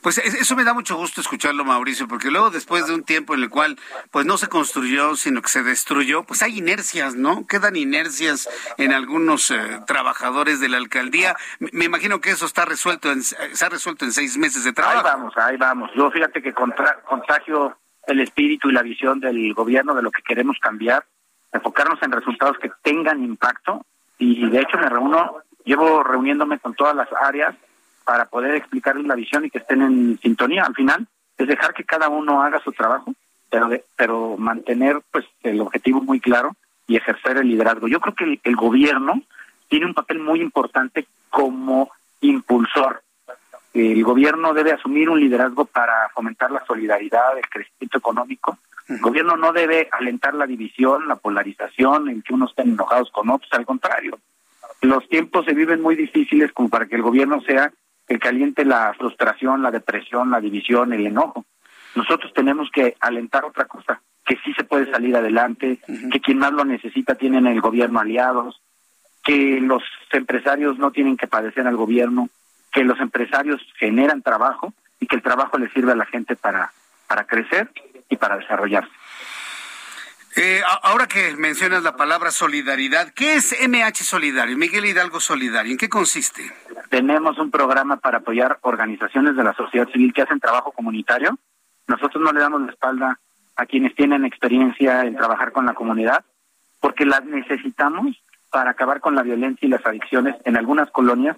Pues es- eso me da mucho gusto escucharlo, Mauricio, porque luego después de un tiempo en el cual pues no se construyó, sino que se destruyó, pues hay inercias, ¿no? Quedan inercias en algunos eh, trabajadores de la alcaldía. Me, imagino que eso está resuelto, en, se ha resuelto en seis meses de Ahí trabajo. vamos, ahí vamos. Yo fíjate que contra- contagio el espíritu y la visión del gobierno de lo que queremos cambiar, enfocarnos en resultados que tengan impacto y de hecho me reúno, llevo reuniéndome con todas las áreas para poder explicarles la visión y que estén en sintonía. Al final es dejar que cada uno haga su trabajo, pero de- pero mantener pues el objetivo muy claro y ejercer el liderazgo. Yo creo que el, el gobierno tiene un papel muy importante como impulsor el gobierno debe asumir un liderazgo para fomentar la solidaridad, el crecimiento económico. El gobierno no debe alentar la división, la polarización, en que unos estén enojados con otros, al contrario. Los tiempos se viven muy difíciles como para que el gobierno sea el que aliente la frustración, la depresión, la división, el enojo. Nosotros tenemos que alentar otra cosa, que sí se puede salir adelante, que quien más lo necesita tienen el gobierno aliados, que los empresarios no tienen que padecer al gobierno, que los empresarios generan trabajo y que el trabajo le sirve a la gente para, para crecer y para desarrollarse. Eh, ahora que mencionas la palabra solidaridad, ¿qué es MH Solidario? Miguel Hidalgo Solidario, ¿en qué consiste? Tenemos un programa para apoyar organizaciones de la sociedad civil que hacen trabajo comunitario. Nosotros no le damos la espalda a quienes tienen experiencia en trabajar con la comunidad, porque las necesitamos para acabar con la violencia y las adicciones en algunas colonias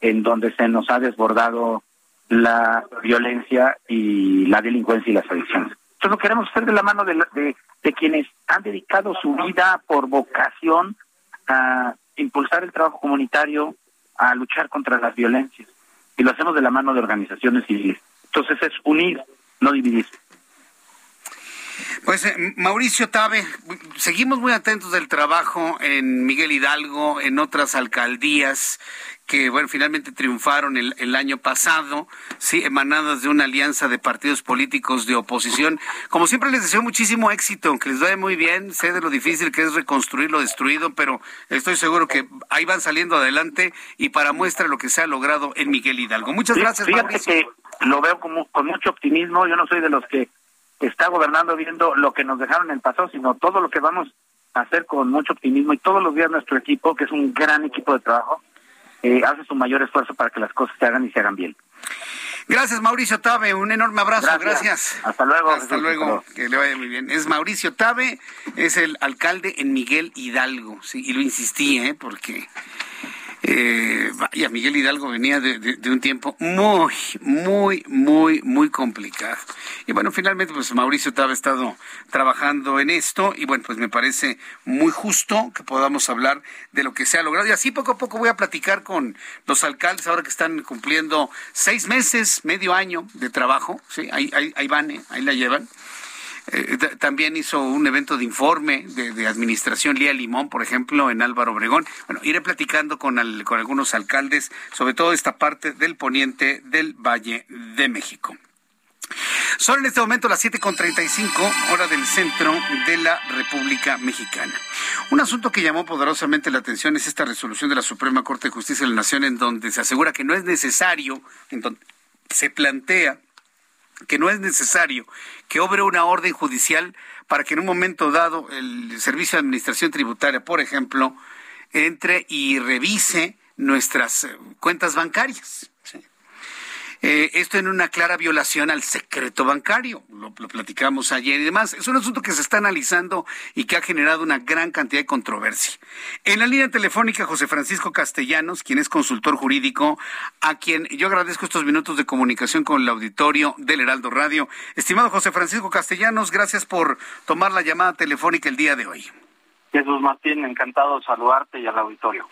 en donde se nos ha desbordado la violencia y la delincuencia y las adicciones. Entonces lo queremos hacer de la mano de, de, de quienes han dedicado su vida por vocación a impulsar el trabajo comunitario, a luchar contra las violencias. Y lo hacemos de la mano de organizaciones civiles. Entonces es unir, no dividir. Pues eh, Mauricio Tabe, seguimos muy atentos del trabajo en Miguel Hidalgo, en otras alcaldías que bueno finalmente triunfaron el, el, año pasado, sí, emanadas de una alianza de partidos políticos de oposición. Como siempre les deseo muchísimo éxito, que les vaya muy bien, sé de lo difícil que es reconstruir lo destruido, pero estoy seguro que ahí van saliendo adelante y para muestra lo que se ha logrado en Miguel Hidalgo. Muchas gracias, Fíjate Mauricio. que lo veo como, con mucho optimismo, yo no soy de los que está gobernando viendo lo que nos dejaron en el pasado, sino todo lo que vamos a hacer con mucho optimismo y todos los días nuestro equipo, que es un gran equipo de trabajo, eh, hace su mayor esfuerzo para que las cosas se hagan y se hagan bien. Gracias, Mauricio Tabe. Un enorme abrazo. Gracias. Gracias. Hasta luego. Hasta luego. Que le vaya muy bien. Es Mauricio Tabe, es el alcalde en Miguel Hidalgo. Sí, y lo insistí, ¿eh? Porque eh, vaya, Miguel Hidalgo venía de, de, un tiempo muy, muy, muy, muy complicado. Y bueno, finalmente, pues Mauricio Tabe ha estado trabajando en esto y bueno, pues me parece muy justo que podamos hablar de lo que se ha logrado. Y así poco a poco voy a platicar con los alcaldes ahora que están cumpliendo seis meses, medio año de trabajo. Sí, ahí, ahí, ahí van, ¿eh? ahí la llevan. Eh, también hizo un evento de informe de, administración Lía Limón, por ejemplo, en Álvaro Obregón. Bueno, iré platicando con, al, con algunos alcaldes, sobre todo esta parte del poniente del Valle de México. Son en este momento las 7.35 hora del centro de la República Mexicana. Un asunto que llamó poderosamente la atención es esta resolución de la Suprema Corte de Justicia de la Nación en donde se asegura que no es necesario, en donde se plantea que no es necesario que obre una orden judicial para que en un momento dado el Servicio de Administración Tributaria, por ejemplo, entre y revise nuestras cuentas bancarias. ¿sí? Eh, esto en una clara violación al secreto bancario, lo, lo, platicamos ayer y demás. Es un asunto que se está analizando y que ha generado una gran cantidad de controversia. En la línea telefónica, José Francisco Castellanos, quien es consultor jurídico, a quien yo agradezco estos minutos de comunicación con el auditorio del Heraldo Radio. Estimado José Francisco Castellanos, gracias por tomar la llamada telefónica el día de hoy. Jesús Martín, encantado de saludarte y al auditorio.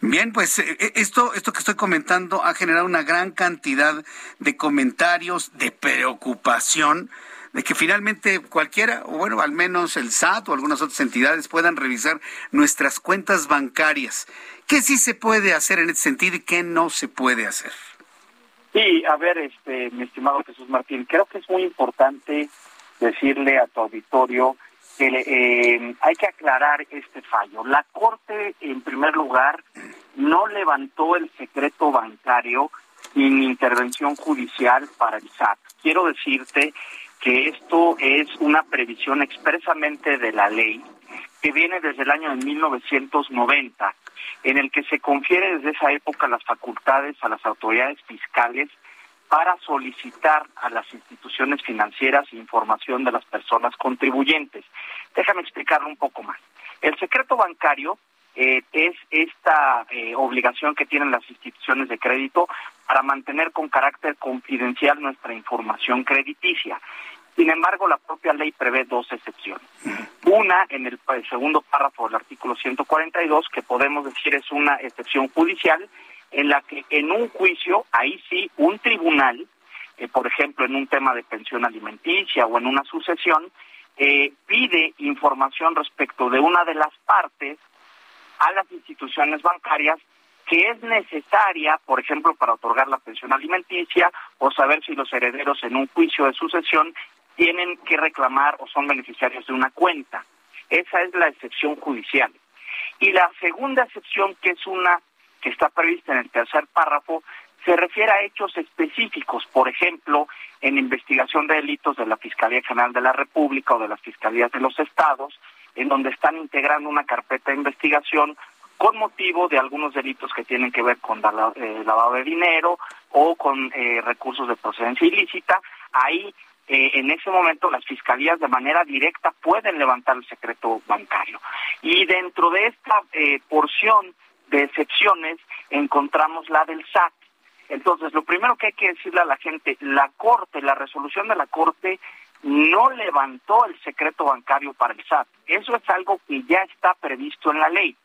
Bien, pues esto, esto que estoy comentando ha generado una gran cantidad de comentarios, de preocupación, de que finalmente cualquiera, o bueno, al menos el SAT o algunas otras entidades puedan revisar nuestras cuentas bancarias. ¿Qué sí se puede hacer en este sentido y qué no se puede hacer? Sí, a ver, este, mi estimado Jesús Martín, creo que es muy importante decirle a tu auditorio que eh, hay que aclarar este fallo. La Corte, en primer lugar, no levantó el secreto bancario sin intervención judicial para el SAT. Quiero decirte que esto es una previsión expresamente de la ley que viene desde el año de 1990, en el que se confiere desde esa época las facultades a las autoridades fiscales para solicitar a las instituciones financieras información de las personas contribuyentes. Déjame explicarlo un poco más. El secreto bancario eh, es esta eh, obligación que tienen las instituciones de crédito para mantener con carácter confidencial nuestra información crediticia. Sin embargo, la propia ley prevé dos excepciones. Una, en el, segundo párrafo del artículo 142, que podemos decir es una excepción judicial, en la que en un juicio, ahí sí, un tribunal, eh, por ejemplo, en un tema de pensión alimenticia o en una sucesión, eh, pide información respecto de una de las partes a las instituciones bancarias que es necesaria, por ejemplo, para otorgar la pensión alimenticia o saber si los herederos en un juicio de sucesión tienen que reclamar o son beneficiarios de una cuenta. Esa es la excepción judicial. Y la segunda excepción, que es una que está prevista en el tercer párrafo, se refiere a hechos específicos, por ejemplo, en investigación de delitos de la Fiscalía General de la República o de las Fiscalías de los Estados, en donde están integrando una carpeta de investigación con motivo de algunos delitos que tienen que ver con eh, lavado de dinero o con eh, recursos de procedencia ilícita. Ahí, eh, en ese momento, las fiscalías de manera directa pueden levantar el secreto bancario. Y dentro de esta porción de excepciones encontramos la del SAT. Entonces, lo primero que hay que decirle a la gente, la Corte, la resolución de la Corte no levantó el secreto bancario para el SAT. Eso es algo que ya está previsto en la ley.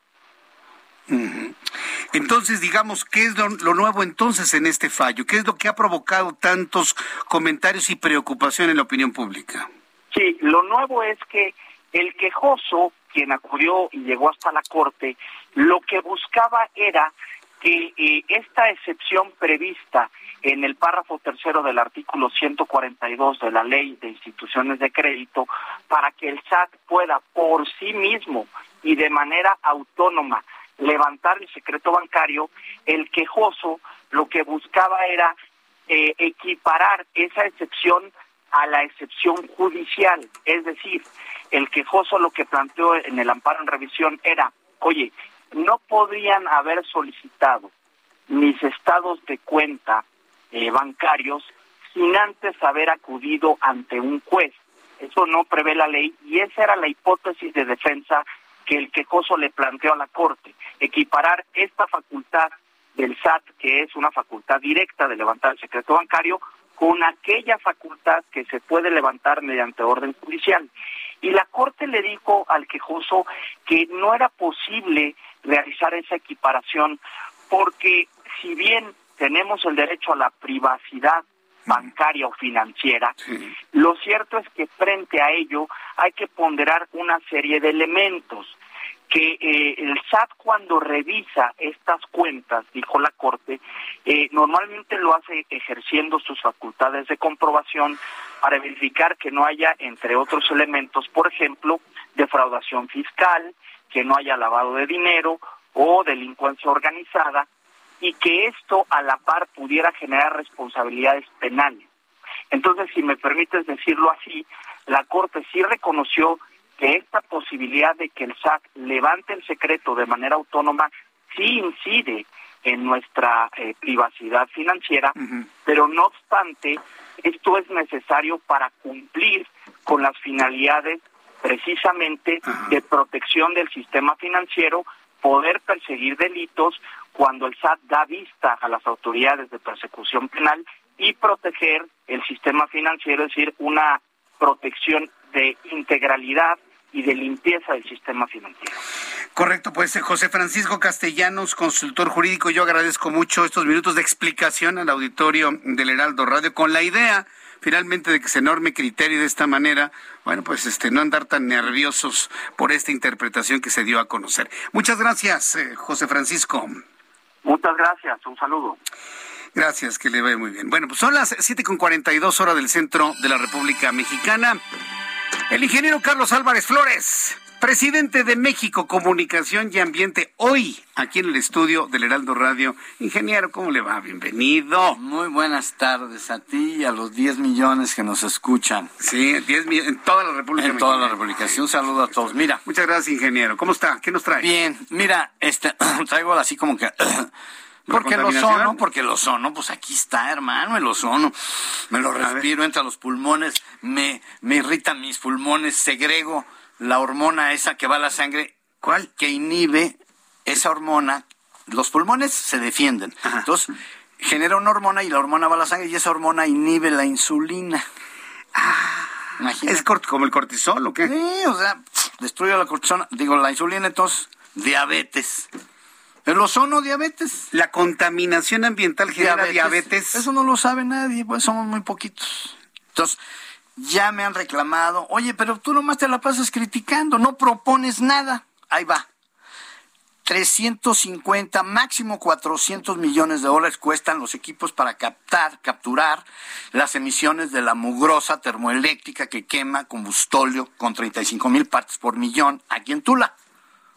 Entonces, digamos, ¿qué es lo, nuevo entonces en este fallo? ¿Qué es lo que ha provocado tantos comentarios y preocupación en la opinión pública? Sí, lo nuevo es que el quejoso, quien acudió y llegó hasta la Corte, lo que buscaba era que eh, esta excepción prevista en el párrafo tercero del artículo 142 de la Ley de Instituciones de Crédito, para que el SAT pueda por sí mismo y de manera autónoma levantar el secreto bancario, el quejoso lo que buscaba era eh, equiparar esa excepción a la excepción judicial. Es decir, el quejoso lo que planteó en el amparo en revisión era, oye, no podrían haber solicitado mis estados de cuenta eh, bancarios sin antes haber acudido ante un juez. Eso no prevé la ley y esa era la hipótesis de defensa que el quejoso le planteó a la Corte, equiparar esta facultad del SAT, que es una facultad directa de levantar el secreto bancario, con aquella facultad que se puede levantar mediante orden judicial. Y la Corte le dijo al quejoso que no era posible realizar esa equiparación porque si bien tenemos el derecho a la privacidad bancaria o financiera, lo cierto es que frente a ello hay que ponderar una serie de elementos que eh, el SAT cuando revisa estas cuentas, dijo la Corte, eh, normalmente lo hace ejerciendo sus facultades de comprobación para verificar que no haya, entre otros elementos, por ejemplo, defraudación fiscal, que no haya lavado de dinero o delincuencia organizada, y que esto a la par pudiera generar responsabilidades penales. Entonces, si me permites decirlo así, la Corte sí reconoció que esta posibilidad de que el SAT levante el secreto de manera autónoma sí incide en nuestra eh, privacidad financiera, pero no obstante, esto es necesario para cumplir con las finalidades precisamente de protección del sistema financiero, poder perseguir delitos cuando el SAT da vista a las autoridades de persecución penal y proteger el sistema financiero, es decir, una protección de integralidad y de limpieza del sistema financiero. Correcto, pues eh, José Francisco Castellanos, consultor jurídico, yo agradezco mucho estos minutos de explicación al auditorio del Heraldo Radio con la idea finalmente de que ese enorme criterio de esta manera, bueno, pues este no andar tan nerviosos por esta interpretación que se dio a conocer. Muchas gracias, eh, José Francisco. Muchas gracias, un saludo. Gracias, que le vaya muy bien. Bueno, pues son las 7.42 horas del centro de la República Mexicana. El ingeniero Carlos Álvarez Flores, presidente de México Comunicación y Ambiente, hoy aquí en el estudio del Heraldo Radio. Ingeniero, ¿cómo le va? Bienvenido. Muy buenas tardes a ti y a los 10 millones que nos escuchan. Sí, 10 millones en toda la República. En toda la República. un saludo a todos. Mira. Muchas gracias, ingeniero. ¿Cómo está? ¿Qué nos trae? Bien, mira, este, traigo así como que porque el ozono, porque el ozono, pues aquí está, hermano, el ozono. Me lo respiro, entra a los pulmones, me, me irritan mis pulmones, segrego la hormona esa que va a la sangre. ¿Cuál? Que inhibe esa hormona. Los pulmones se defienden. Entonces, genera una hormona y la hormona va a la sangre y esa hormona inhibe la insulina. Ah, ¿Es como el cortisol o qué? Sí, o sea, destruye la cortisona, digo, la insulina, entonces, diabetes. El ozono, diabetes. La contaminación ambiental genera diabetes. Eso no lo sabe nadie, pues somos muy poquitos. Entonces, ya me han reclamado, oye, pero tú nomás te la pasas criticando, no propones nada. Ahí va. 350, máximo 400 millones de dólares cuestan los equipos para captar, capturar las emisiones de la mugrosa termoeléctrica que quema combustóleo con 35 mil partes por millón aquí en Tula.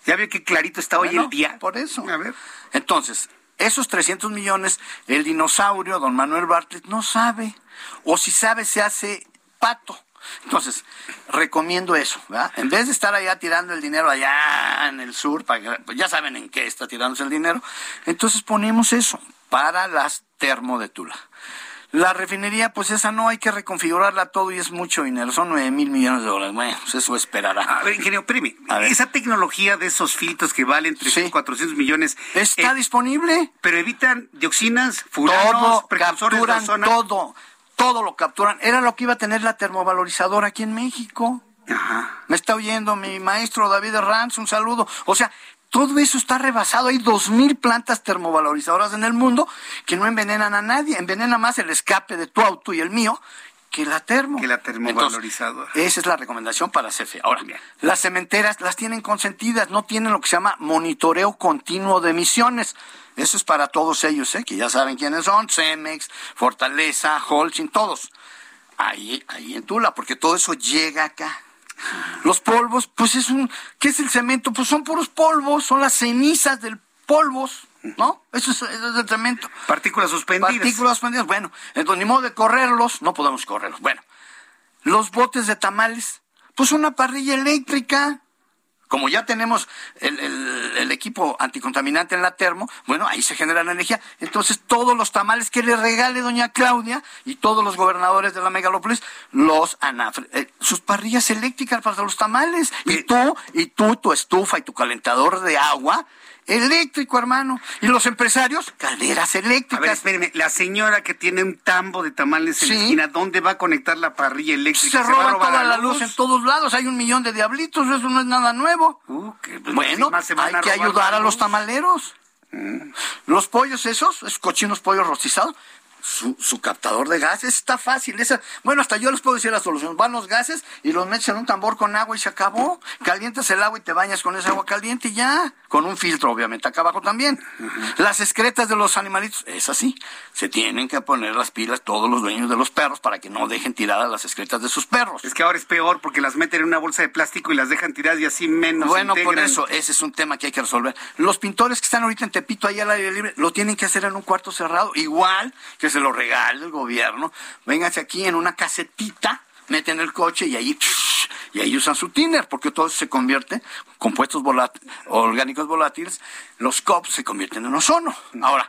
Ya veo que clarito está hoy el día. Por eso. A ver. Entonces, esos 300 millones, el dinosaurio, don Manuel Bartlett, no sabe. O si sabe, se hace pato. Entonces, recomiendo eso, ¿verdad? En vez de estar allá tirando el dinero allá en el sur, para pues ya saben en qué está tirándose el dinero, entonces ponemos eso para las termo de Tula. La refinería, pues esa no hay que reconfigurarla todo y es mucho dinero, son 9 mil millones de dólares. Bueno, pues eso esperará. A ver, ingeniero, espérame. Esa tecnología de esos filtros que valen 300, 400 millones. Está eh, disponible. Pero evitan dioxinas, furanos, capturan todo todo lo capturan. Era lo que iba a tener la termovalorizadora aquí en México. Ajá. Me está oyendo mi maestro David Ranz, un saludo. O sea, todo eso está rebasado. Hay dos mil plantas termovalorizadoras en el mundo que no envenenan a nadie. Envenena más el escape de tu auto y el mío que la termo. Que la termovalorizadora. esa es la recomendación para CFE. Ahora, las cementeras las tienen consentidas, no tienen lo que se llama monitoreo continuo de emisiones. Eso es para todos ellos, ¿eh? que ya saben quiénes son, Cemex, Fortaleza, Holcim, todos. Ahí, ahí en Tula, porque todo eso llega acá. Los polvos, pues es un, ¿qué es el cemento? Pues son puros polvos, son las cenizas del polvos, ¿no? Eso es, el cemento. Partículas suspendidas. Partículas suspendidas, bueno, entonces ni modo de correrlos, no podemos correrlos. Bueno, los botes de tamales, pues una parrilla eléctrica, como ya tenemos el, equipo anticontaminante en la termo, bueno, ahí se genera la energía. Entonces, todos los tamales que le regale doña Claudia y todos los gobernadores de la megalópolis, los anafre, eh, sus parrillas eléctricas para los tamales. Y tú, y tú, tu estufa y tu calentador de agua, eléctrico, hermano. Y los empresarios, calderas eléctricas. A ver, espéreme, la señora que tiene un tambo de tamales en la esquina, ¿dónde va a conectar la parrilla eléctrica? Se, roba toda la luz? en todos lados, hay un millón de diablitos, eso no es nada nuevo. Uh, pues, bueno, hay que ayudar a los tamaleros. Mm. Los pollos esos, esos cochinos pollos rostizados, su, su, captador de gases. Está fácil. Esa, bueno, hasta yo les puedo decir la solución. Van los gases y los metes en un tambor con agua y se acabó. Calientas el agua y te bañas con esa agua caliente y ya. Con un filtro, obviamente, acá abajo también. Las excretas de los animalitos, es así. Se tienen que poner las pilas todos los dueños de los perros para que no dejen tiradas las excretas de sus perros. Es que ahora es peor porque las meten en una bolsa de plástico y las dejan tiradas y así menos. Bueno, por eso, ese es un tema que hay que resolver. Los pintores que están ahorita en Tepito, ahí al aire libre, lo tienen que hacer en un cuarto cerrado, igual que se lo regale el gobierno. Vénganse aquí en una casetita, meten el coche y ahí y ahí usan su tiner, porque todo se convierte, compuestos orgánicos volátiles, los COPs se convierten en ozono. Ahora,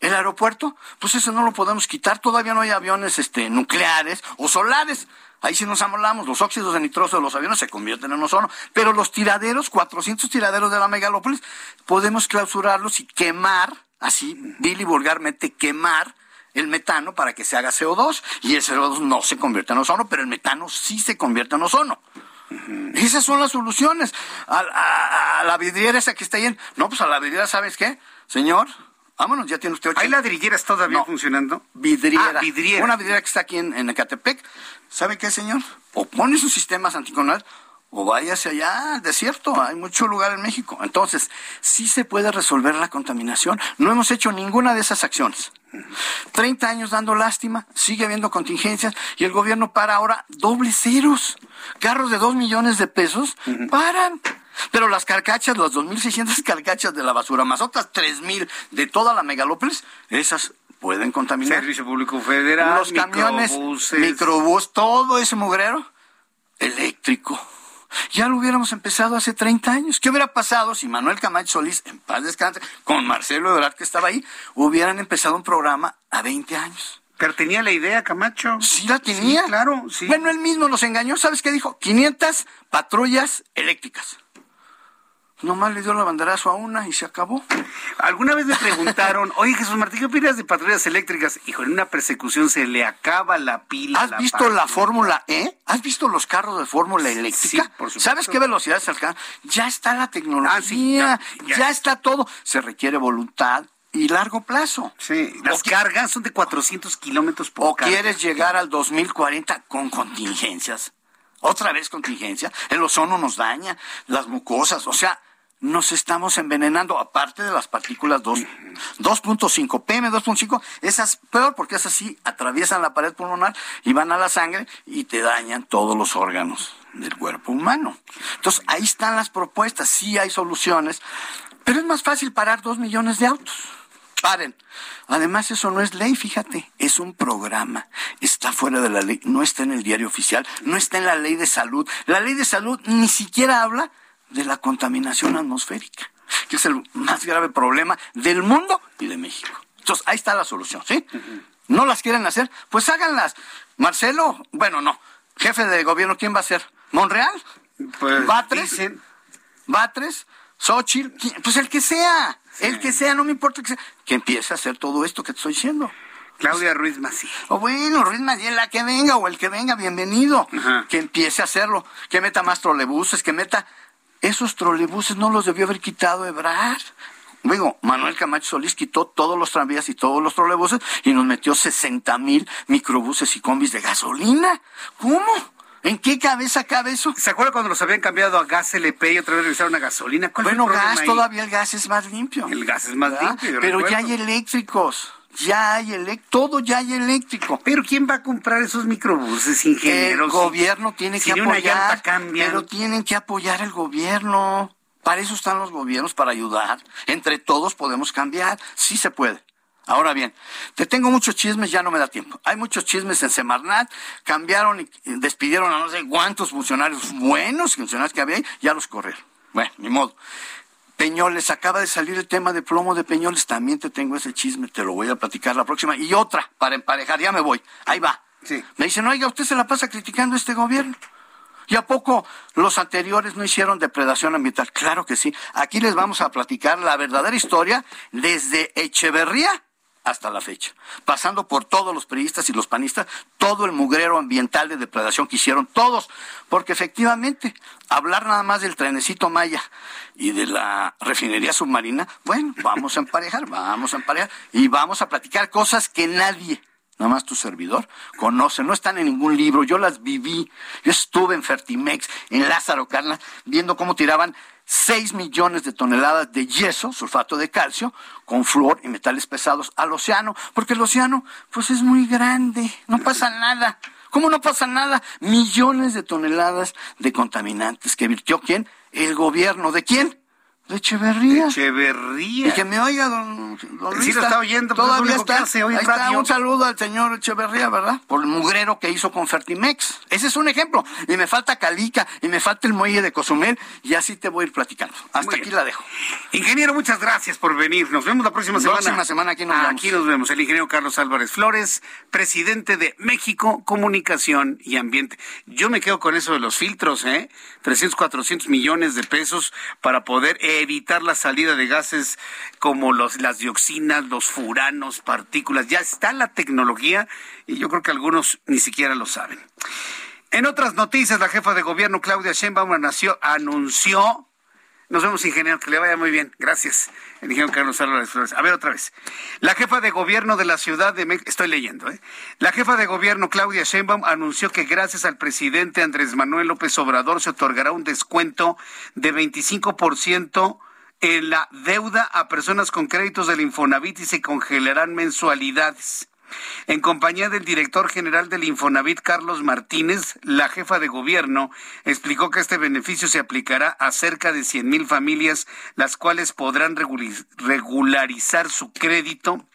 el aeropuerto, pues eso no lo podemos quitar, todavía no hay aviones este, nucleares o solares. Ahí sí nos amolamos, los óxidos de nitroso de los aviones se convierten en ozono, pero los tiraderos, 400 tiraderos de la megalópolis, podemos clausurarlos y quemar, así, vil vulgarmente quemar el metano para que se haga CO2 y el CO2 no se convierte en ozono, pero el metano sí se convierte en ozono. Esas son las soluciones. A, la vidriera esa que está ahí, no, pues a la vidriera, ¿sabes qué? Señor, vámonos, ya tiene usted ocho. ¿Hay ladrilleras todavía funcionando? Vidriera. Ah, vidriera. Una vidriera que está aquí en, en Ecatepec. ¿Sabe qué, señor? O pone sus sistemas anticonales o váyase allá al desierto, hay mucho lugar en México. Entonces, sí se puede resolver la contaminación. No hemos hecho ninguna de esas acciones. 30 años dando lástima, sigue habiendo contingencias y el gobierno para ahora doble ceros. Carros de 2 millones de pesos paran. Pero las carcachas, las 2.600 carcachas de la basura, más otras 3.000 de toda la megalópolis, esas pueden contaminar. Servicio Público Federal, los camiones, microbús, todo ese mugrero eléctrico. Ya lo hubiéramos empezado hace 30 años. ¿Qué hubiera pasado si Manuel Camacho Solís, en paz descanse, con Marcelo Ebrard que estaba ahí, hubieran empezado un programa a 20 años? Pero tenía la idea, Camacho. Sí, la tenía. claro, sí. Bueno, él mismo nos engañó. ¿Sabes qué dijo? 500 patrullas eléctricas. Nomás le dio la banderazo a una y se acabó. Alguna vez me preguntaron, oye Jesús Martín, ¿qué opinas de patrullas eléctricas? Hijo, en una persecución se le acaba la pila. ¿Has visto la Fórmula E? ¿Has visto los carros de Fórmula eléctrica? por supuesto. ¿Sabes qué velocidades alcanzan? Ya está la tecnología, ah, ya, está todo. Se requiere voluntad, y largo plazo. Sí, las cargas son de 400 kilómetros por O quieres llegar al 2040 con contingencias. Otra vez contingencia. El ozono nos daña, las mucosas. O sea, nos estamos envenenando, aparte de las partículas 2.5, PM 2.5, esas peor porque esas sí atraviesan la pared pulmonar y van a la sangre y te dañan todos los órganos del cuerpo humano. Entonces, ahí están las propuestas, sí hay soluciones, pero es más fácil parar dos millones de autos. Paren. Además, eso no es ley, fíjate, es un programa. Está fuera de la ley, no está en el diario oficial, no está en la ley de salud. La ley de salud ni siquiera habla de la contaminación atmosférica, que es el más grave problema del mundo y de México. Entonces, ahí está la solución, ¿sí? ¿No las quieren hacer? Pues háganlas. Marcelo, bueno, no. Jefe de gobierno, ¿quién va a ser? ¿Monreal? Pues, ¿Batres? ¿Batres? ¿Xochitl? Pues el que sea. El que sea, no me importa que sea. Que empiece a hacer todo esto que te estoy diciendo. Claudia Ruiz Mací. O bueno, Ruiz Mací, la que venga o el que venga, bienvenido. Que empiece a hacerlo. Que meta más trolebuses, que meta... Esos trolebuses no los debió haber quitado Ebrard. Digo, Manuel Camacho Solís quitó todos los tranvías y todos los trolebuses y nos metió 60 mil microbuses y combis de gasolina. ¿Cómo? ¿En qué cabeza cabe eso? ¿Se acuerda cuando los habían cambiado a gas LP y otra vez regresaron a gasolina? bueno, gas, todavía el gas es más limpio. El gas es más limpio. Pero ya hay eléctricos. Ya hay eléctrico, todo ya hay eléctrico. Pero ¿quién va a comprar esos microbuses, ingenieros? El gobierno tiene que apoyar. Pero tienen que apoyar el gobierno. Para eso están los gobiernos, para ayudar. Entre todos podemos cambiar. Sí se puede. Ahora bien, te tengo muchos chismes, ya no me da tiempo. Hay muchos chismes en Semarnat, cambiaron y despidieron a no sé cuántos funcionarios buenos, funcionarios que había ahí, ya los corrieron. Bueno, ni modo. Peñoles, acaba de salir el tema de plomo de Peñoles, también te tengo ese chisme, te lo voy a platicar la próxima. Y otra, para emparejar, ya me voy, ahí va. Sí. Me dicen, oiga, usted se la pasa criticando a este gobierno. ¿Y a poco los anteriores no hicieron depredación ambiental? Claro que sí. Aquí les vamos a platicar la verdadera historia desde Echeverría hasta la fecha, pasando por todos los periodistas y los panistas, todo el mugrero ambiental de depredación que hicieron todos, porque efectivamente hablar nada más del trenecito Maya y de la refinería submarina, bueno, vamos a emparejar, vamos a emparejar y vamos a platicar cosas que nadie nada más tu servidor, conoce, no están en ningún libro, yo las viví, yo estuve en Fertimex, en Lázaro Carla, viendo cómo tiraban 6 millones de toneladas de yeso, sulfato de calcio, con flúor y metales pesados al océano, porque el océano pues es muy grande, no pasa nada. ¿Cómo no pasa nada? Millones de toneladas de contaminantes que virtió quién? El gobierno. ¿De quién? De Echeverría. Echeverría. Y que me oiga, don, don Sí, lo está oyendo. Todavía está. hace hoy Ahí está, un saludo al señor Echeverría, ¿verdad? Por el mugrero que hizo con Fertimex. Ese es un ejemplo. Y me falta Calica, y me falta el muelle de Cozumel, y así te voy a ir platicando. Hasta aquí la dejo. Ingeniero, muchas gracias por venir. Nos vemos la próxima semana. Próxima semana aquí nos vemos. Aquí nos vemos. El ingeniero Carlos Álvarez Flores, presidente de México Comunicación y Ambiente. Yo me quedo con eso de los filtros, ¿eh? 300, 400 millones de pesos para poder evitar la salida de gases como los, las dioxinas, los furanos, partículas. Ya está la tecnología y yo creo que algunos ni siquiera lo saben. En otras noticias, la jefa de gobierno Claudia Sheinbaum nació- anunció nos vemos, ingeniero, que le vaya muy bien. Gracias, el ingeniero Carlos Álvarez Flores. A ver, otra vez. La jefa de gobierno de la Ciudad de México, estoy leyendo, ¿eh? La jefa de gobierno, Claudia Sheinbaum, anunció que gracias al presidente Andrés Manuel López Obrador se otorgará un descuento de 25% en la deuda a personas con créditos del Infonavit y se congelarán mensualidades. En compañía del director general del Infonavit, Carlos Martínez, la jefa de gobierno explicó que este beneficio se aplicará a cerca de 100 mil familias, las cuales podrán regularizar su crédito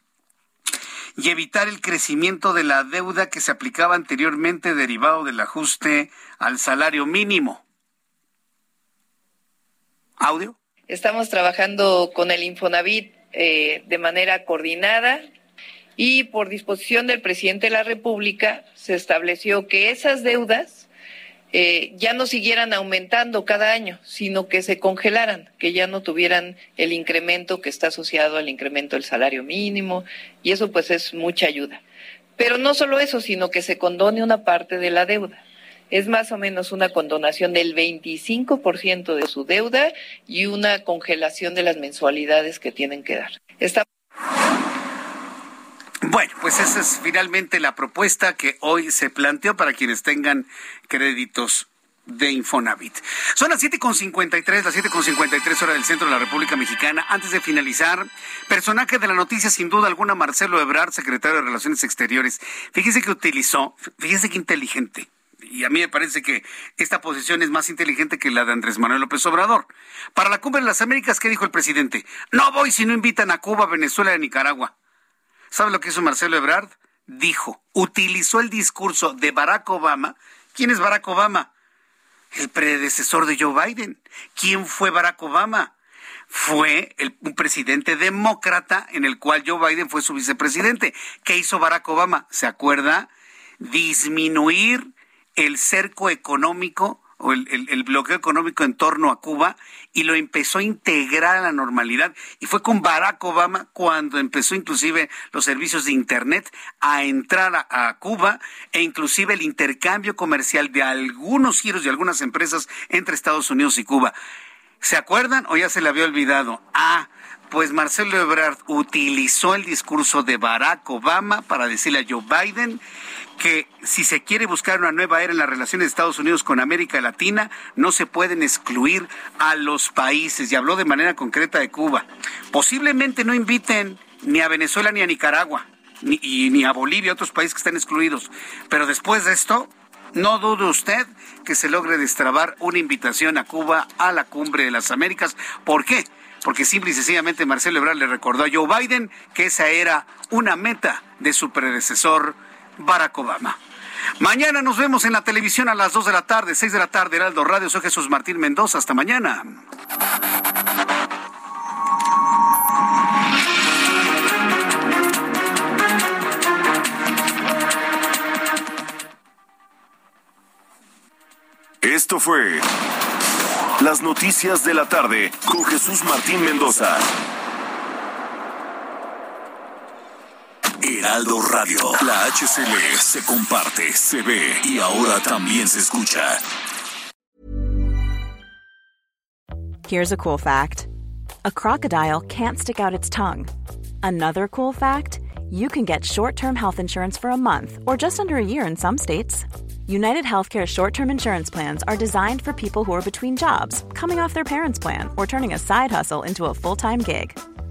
y evitar el crecimiento de la deuda que se aplicaba anteriormente derivado del ajuste al salario mínimo. ¿Audio? Estamos trabajando con el Infonavit eh, de manera coordinada y por disposición del presidente de la República se estableció que esas deudas eh, ya no siguieran aumentando cada año, sino que se congelaran, que ya no tuvieran el incremento que está asociado al incremento del salario mínimo y eso pues es mucha ayuda. Pero no solo eso, sino que se condone una parte de la deuda es más o menos una condonación del 25% de su deuda y una congelación de las mensualidades que tienen que dar. Bueno, pues esa es finalmente la propuesta que hoy se planteó para quienes tengan créditos de Infonavit. Son las 7.53, las 7.53 horas del centro de la República Mexicana. Antes de finalizar, personaje de la noticia, sin duda alguna, Marcelo Ebrard, secretario de Relaciones Exteriores. Fíjese que utilizó, fíjese que inteligente. Y a mí me parece que esta posición es más inteligente que la de Andrés Manuel López Obrador. Para la Cumbre de las Américas, ¿qué dijo el presidente? No voy si no invitan a Cuba, Venezuela y Nicaragua. ¿Sabe lo que hizo Marcelo Ebrard? Dijo, utilizó el discurso de Barack Obama. ¿Quién es Barack Obama? el predecesor de Joe Biden. ¿Quién fue Barack Obama? Fue un presidente demócrata en el cual Joe Biden fue su vicepresidente. ¿Qué hizo Barack Obama? ¿Se acuerda? Disminuir el cerco económico o el, bloqueo económico en torno a Cuba y lo empezó a integrar a la normalidad. Y fue con Barack Obama cuando empezó inclusive los servicios de Internet a entrar a, a Cuba e inclusive el intercambio comercial de algunos giros de algunas empresas entre Estados Unidos y Cuba. ¿Se acuerdan o ya se le había olvidado? Ah, pues Marcelo Ebrard utilizó el discurso de Barack Obama para decirle a Joe Biden que si se quiere buscar una nueva era en las relaciones de Estados Unidos con América Latina, no se pueden excluir a los países. Y habló de manera concreta de Cuba. Posiblemente no inviten ni a Venezuela ni a Nicaragua, ni, ni a Bolivia, otros países que están excluidos. Pero después de esto, no dude usted que se logre destrabar una invitación a Cuba a la cumbre de las Américas. ¿Por qué? Porque simple y sencillamente Marcelo Ebrard le recordó a Joe Biden que esa era una meta de su predecesor Barack Obama. Mañana nos vemos en la televisión a las 2 de la tarde, 6 de la tarde, Heraldo Radio. Soy Jesús Martín Mendoza. Hasta mañana. Esto fue Las Noticias de la Tarde con Jesús Martín Mendoza. Heraldo Radio. La HCL se comparte, se ve y ahora también se escucha. Here's a cool fact: a crocodile can't stick out its tongue. Another cool fact: you can get short-term health insurance for a month or just under a year in some states. United Healthcare short term insurance plans are designed for people who are between jobs, coming off their parents' plan, or turning a side hustle into a full time gig.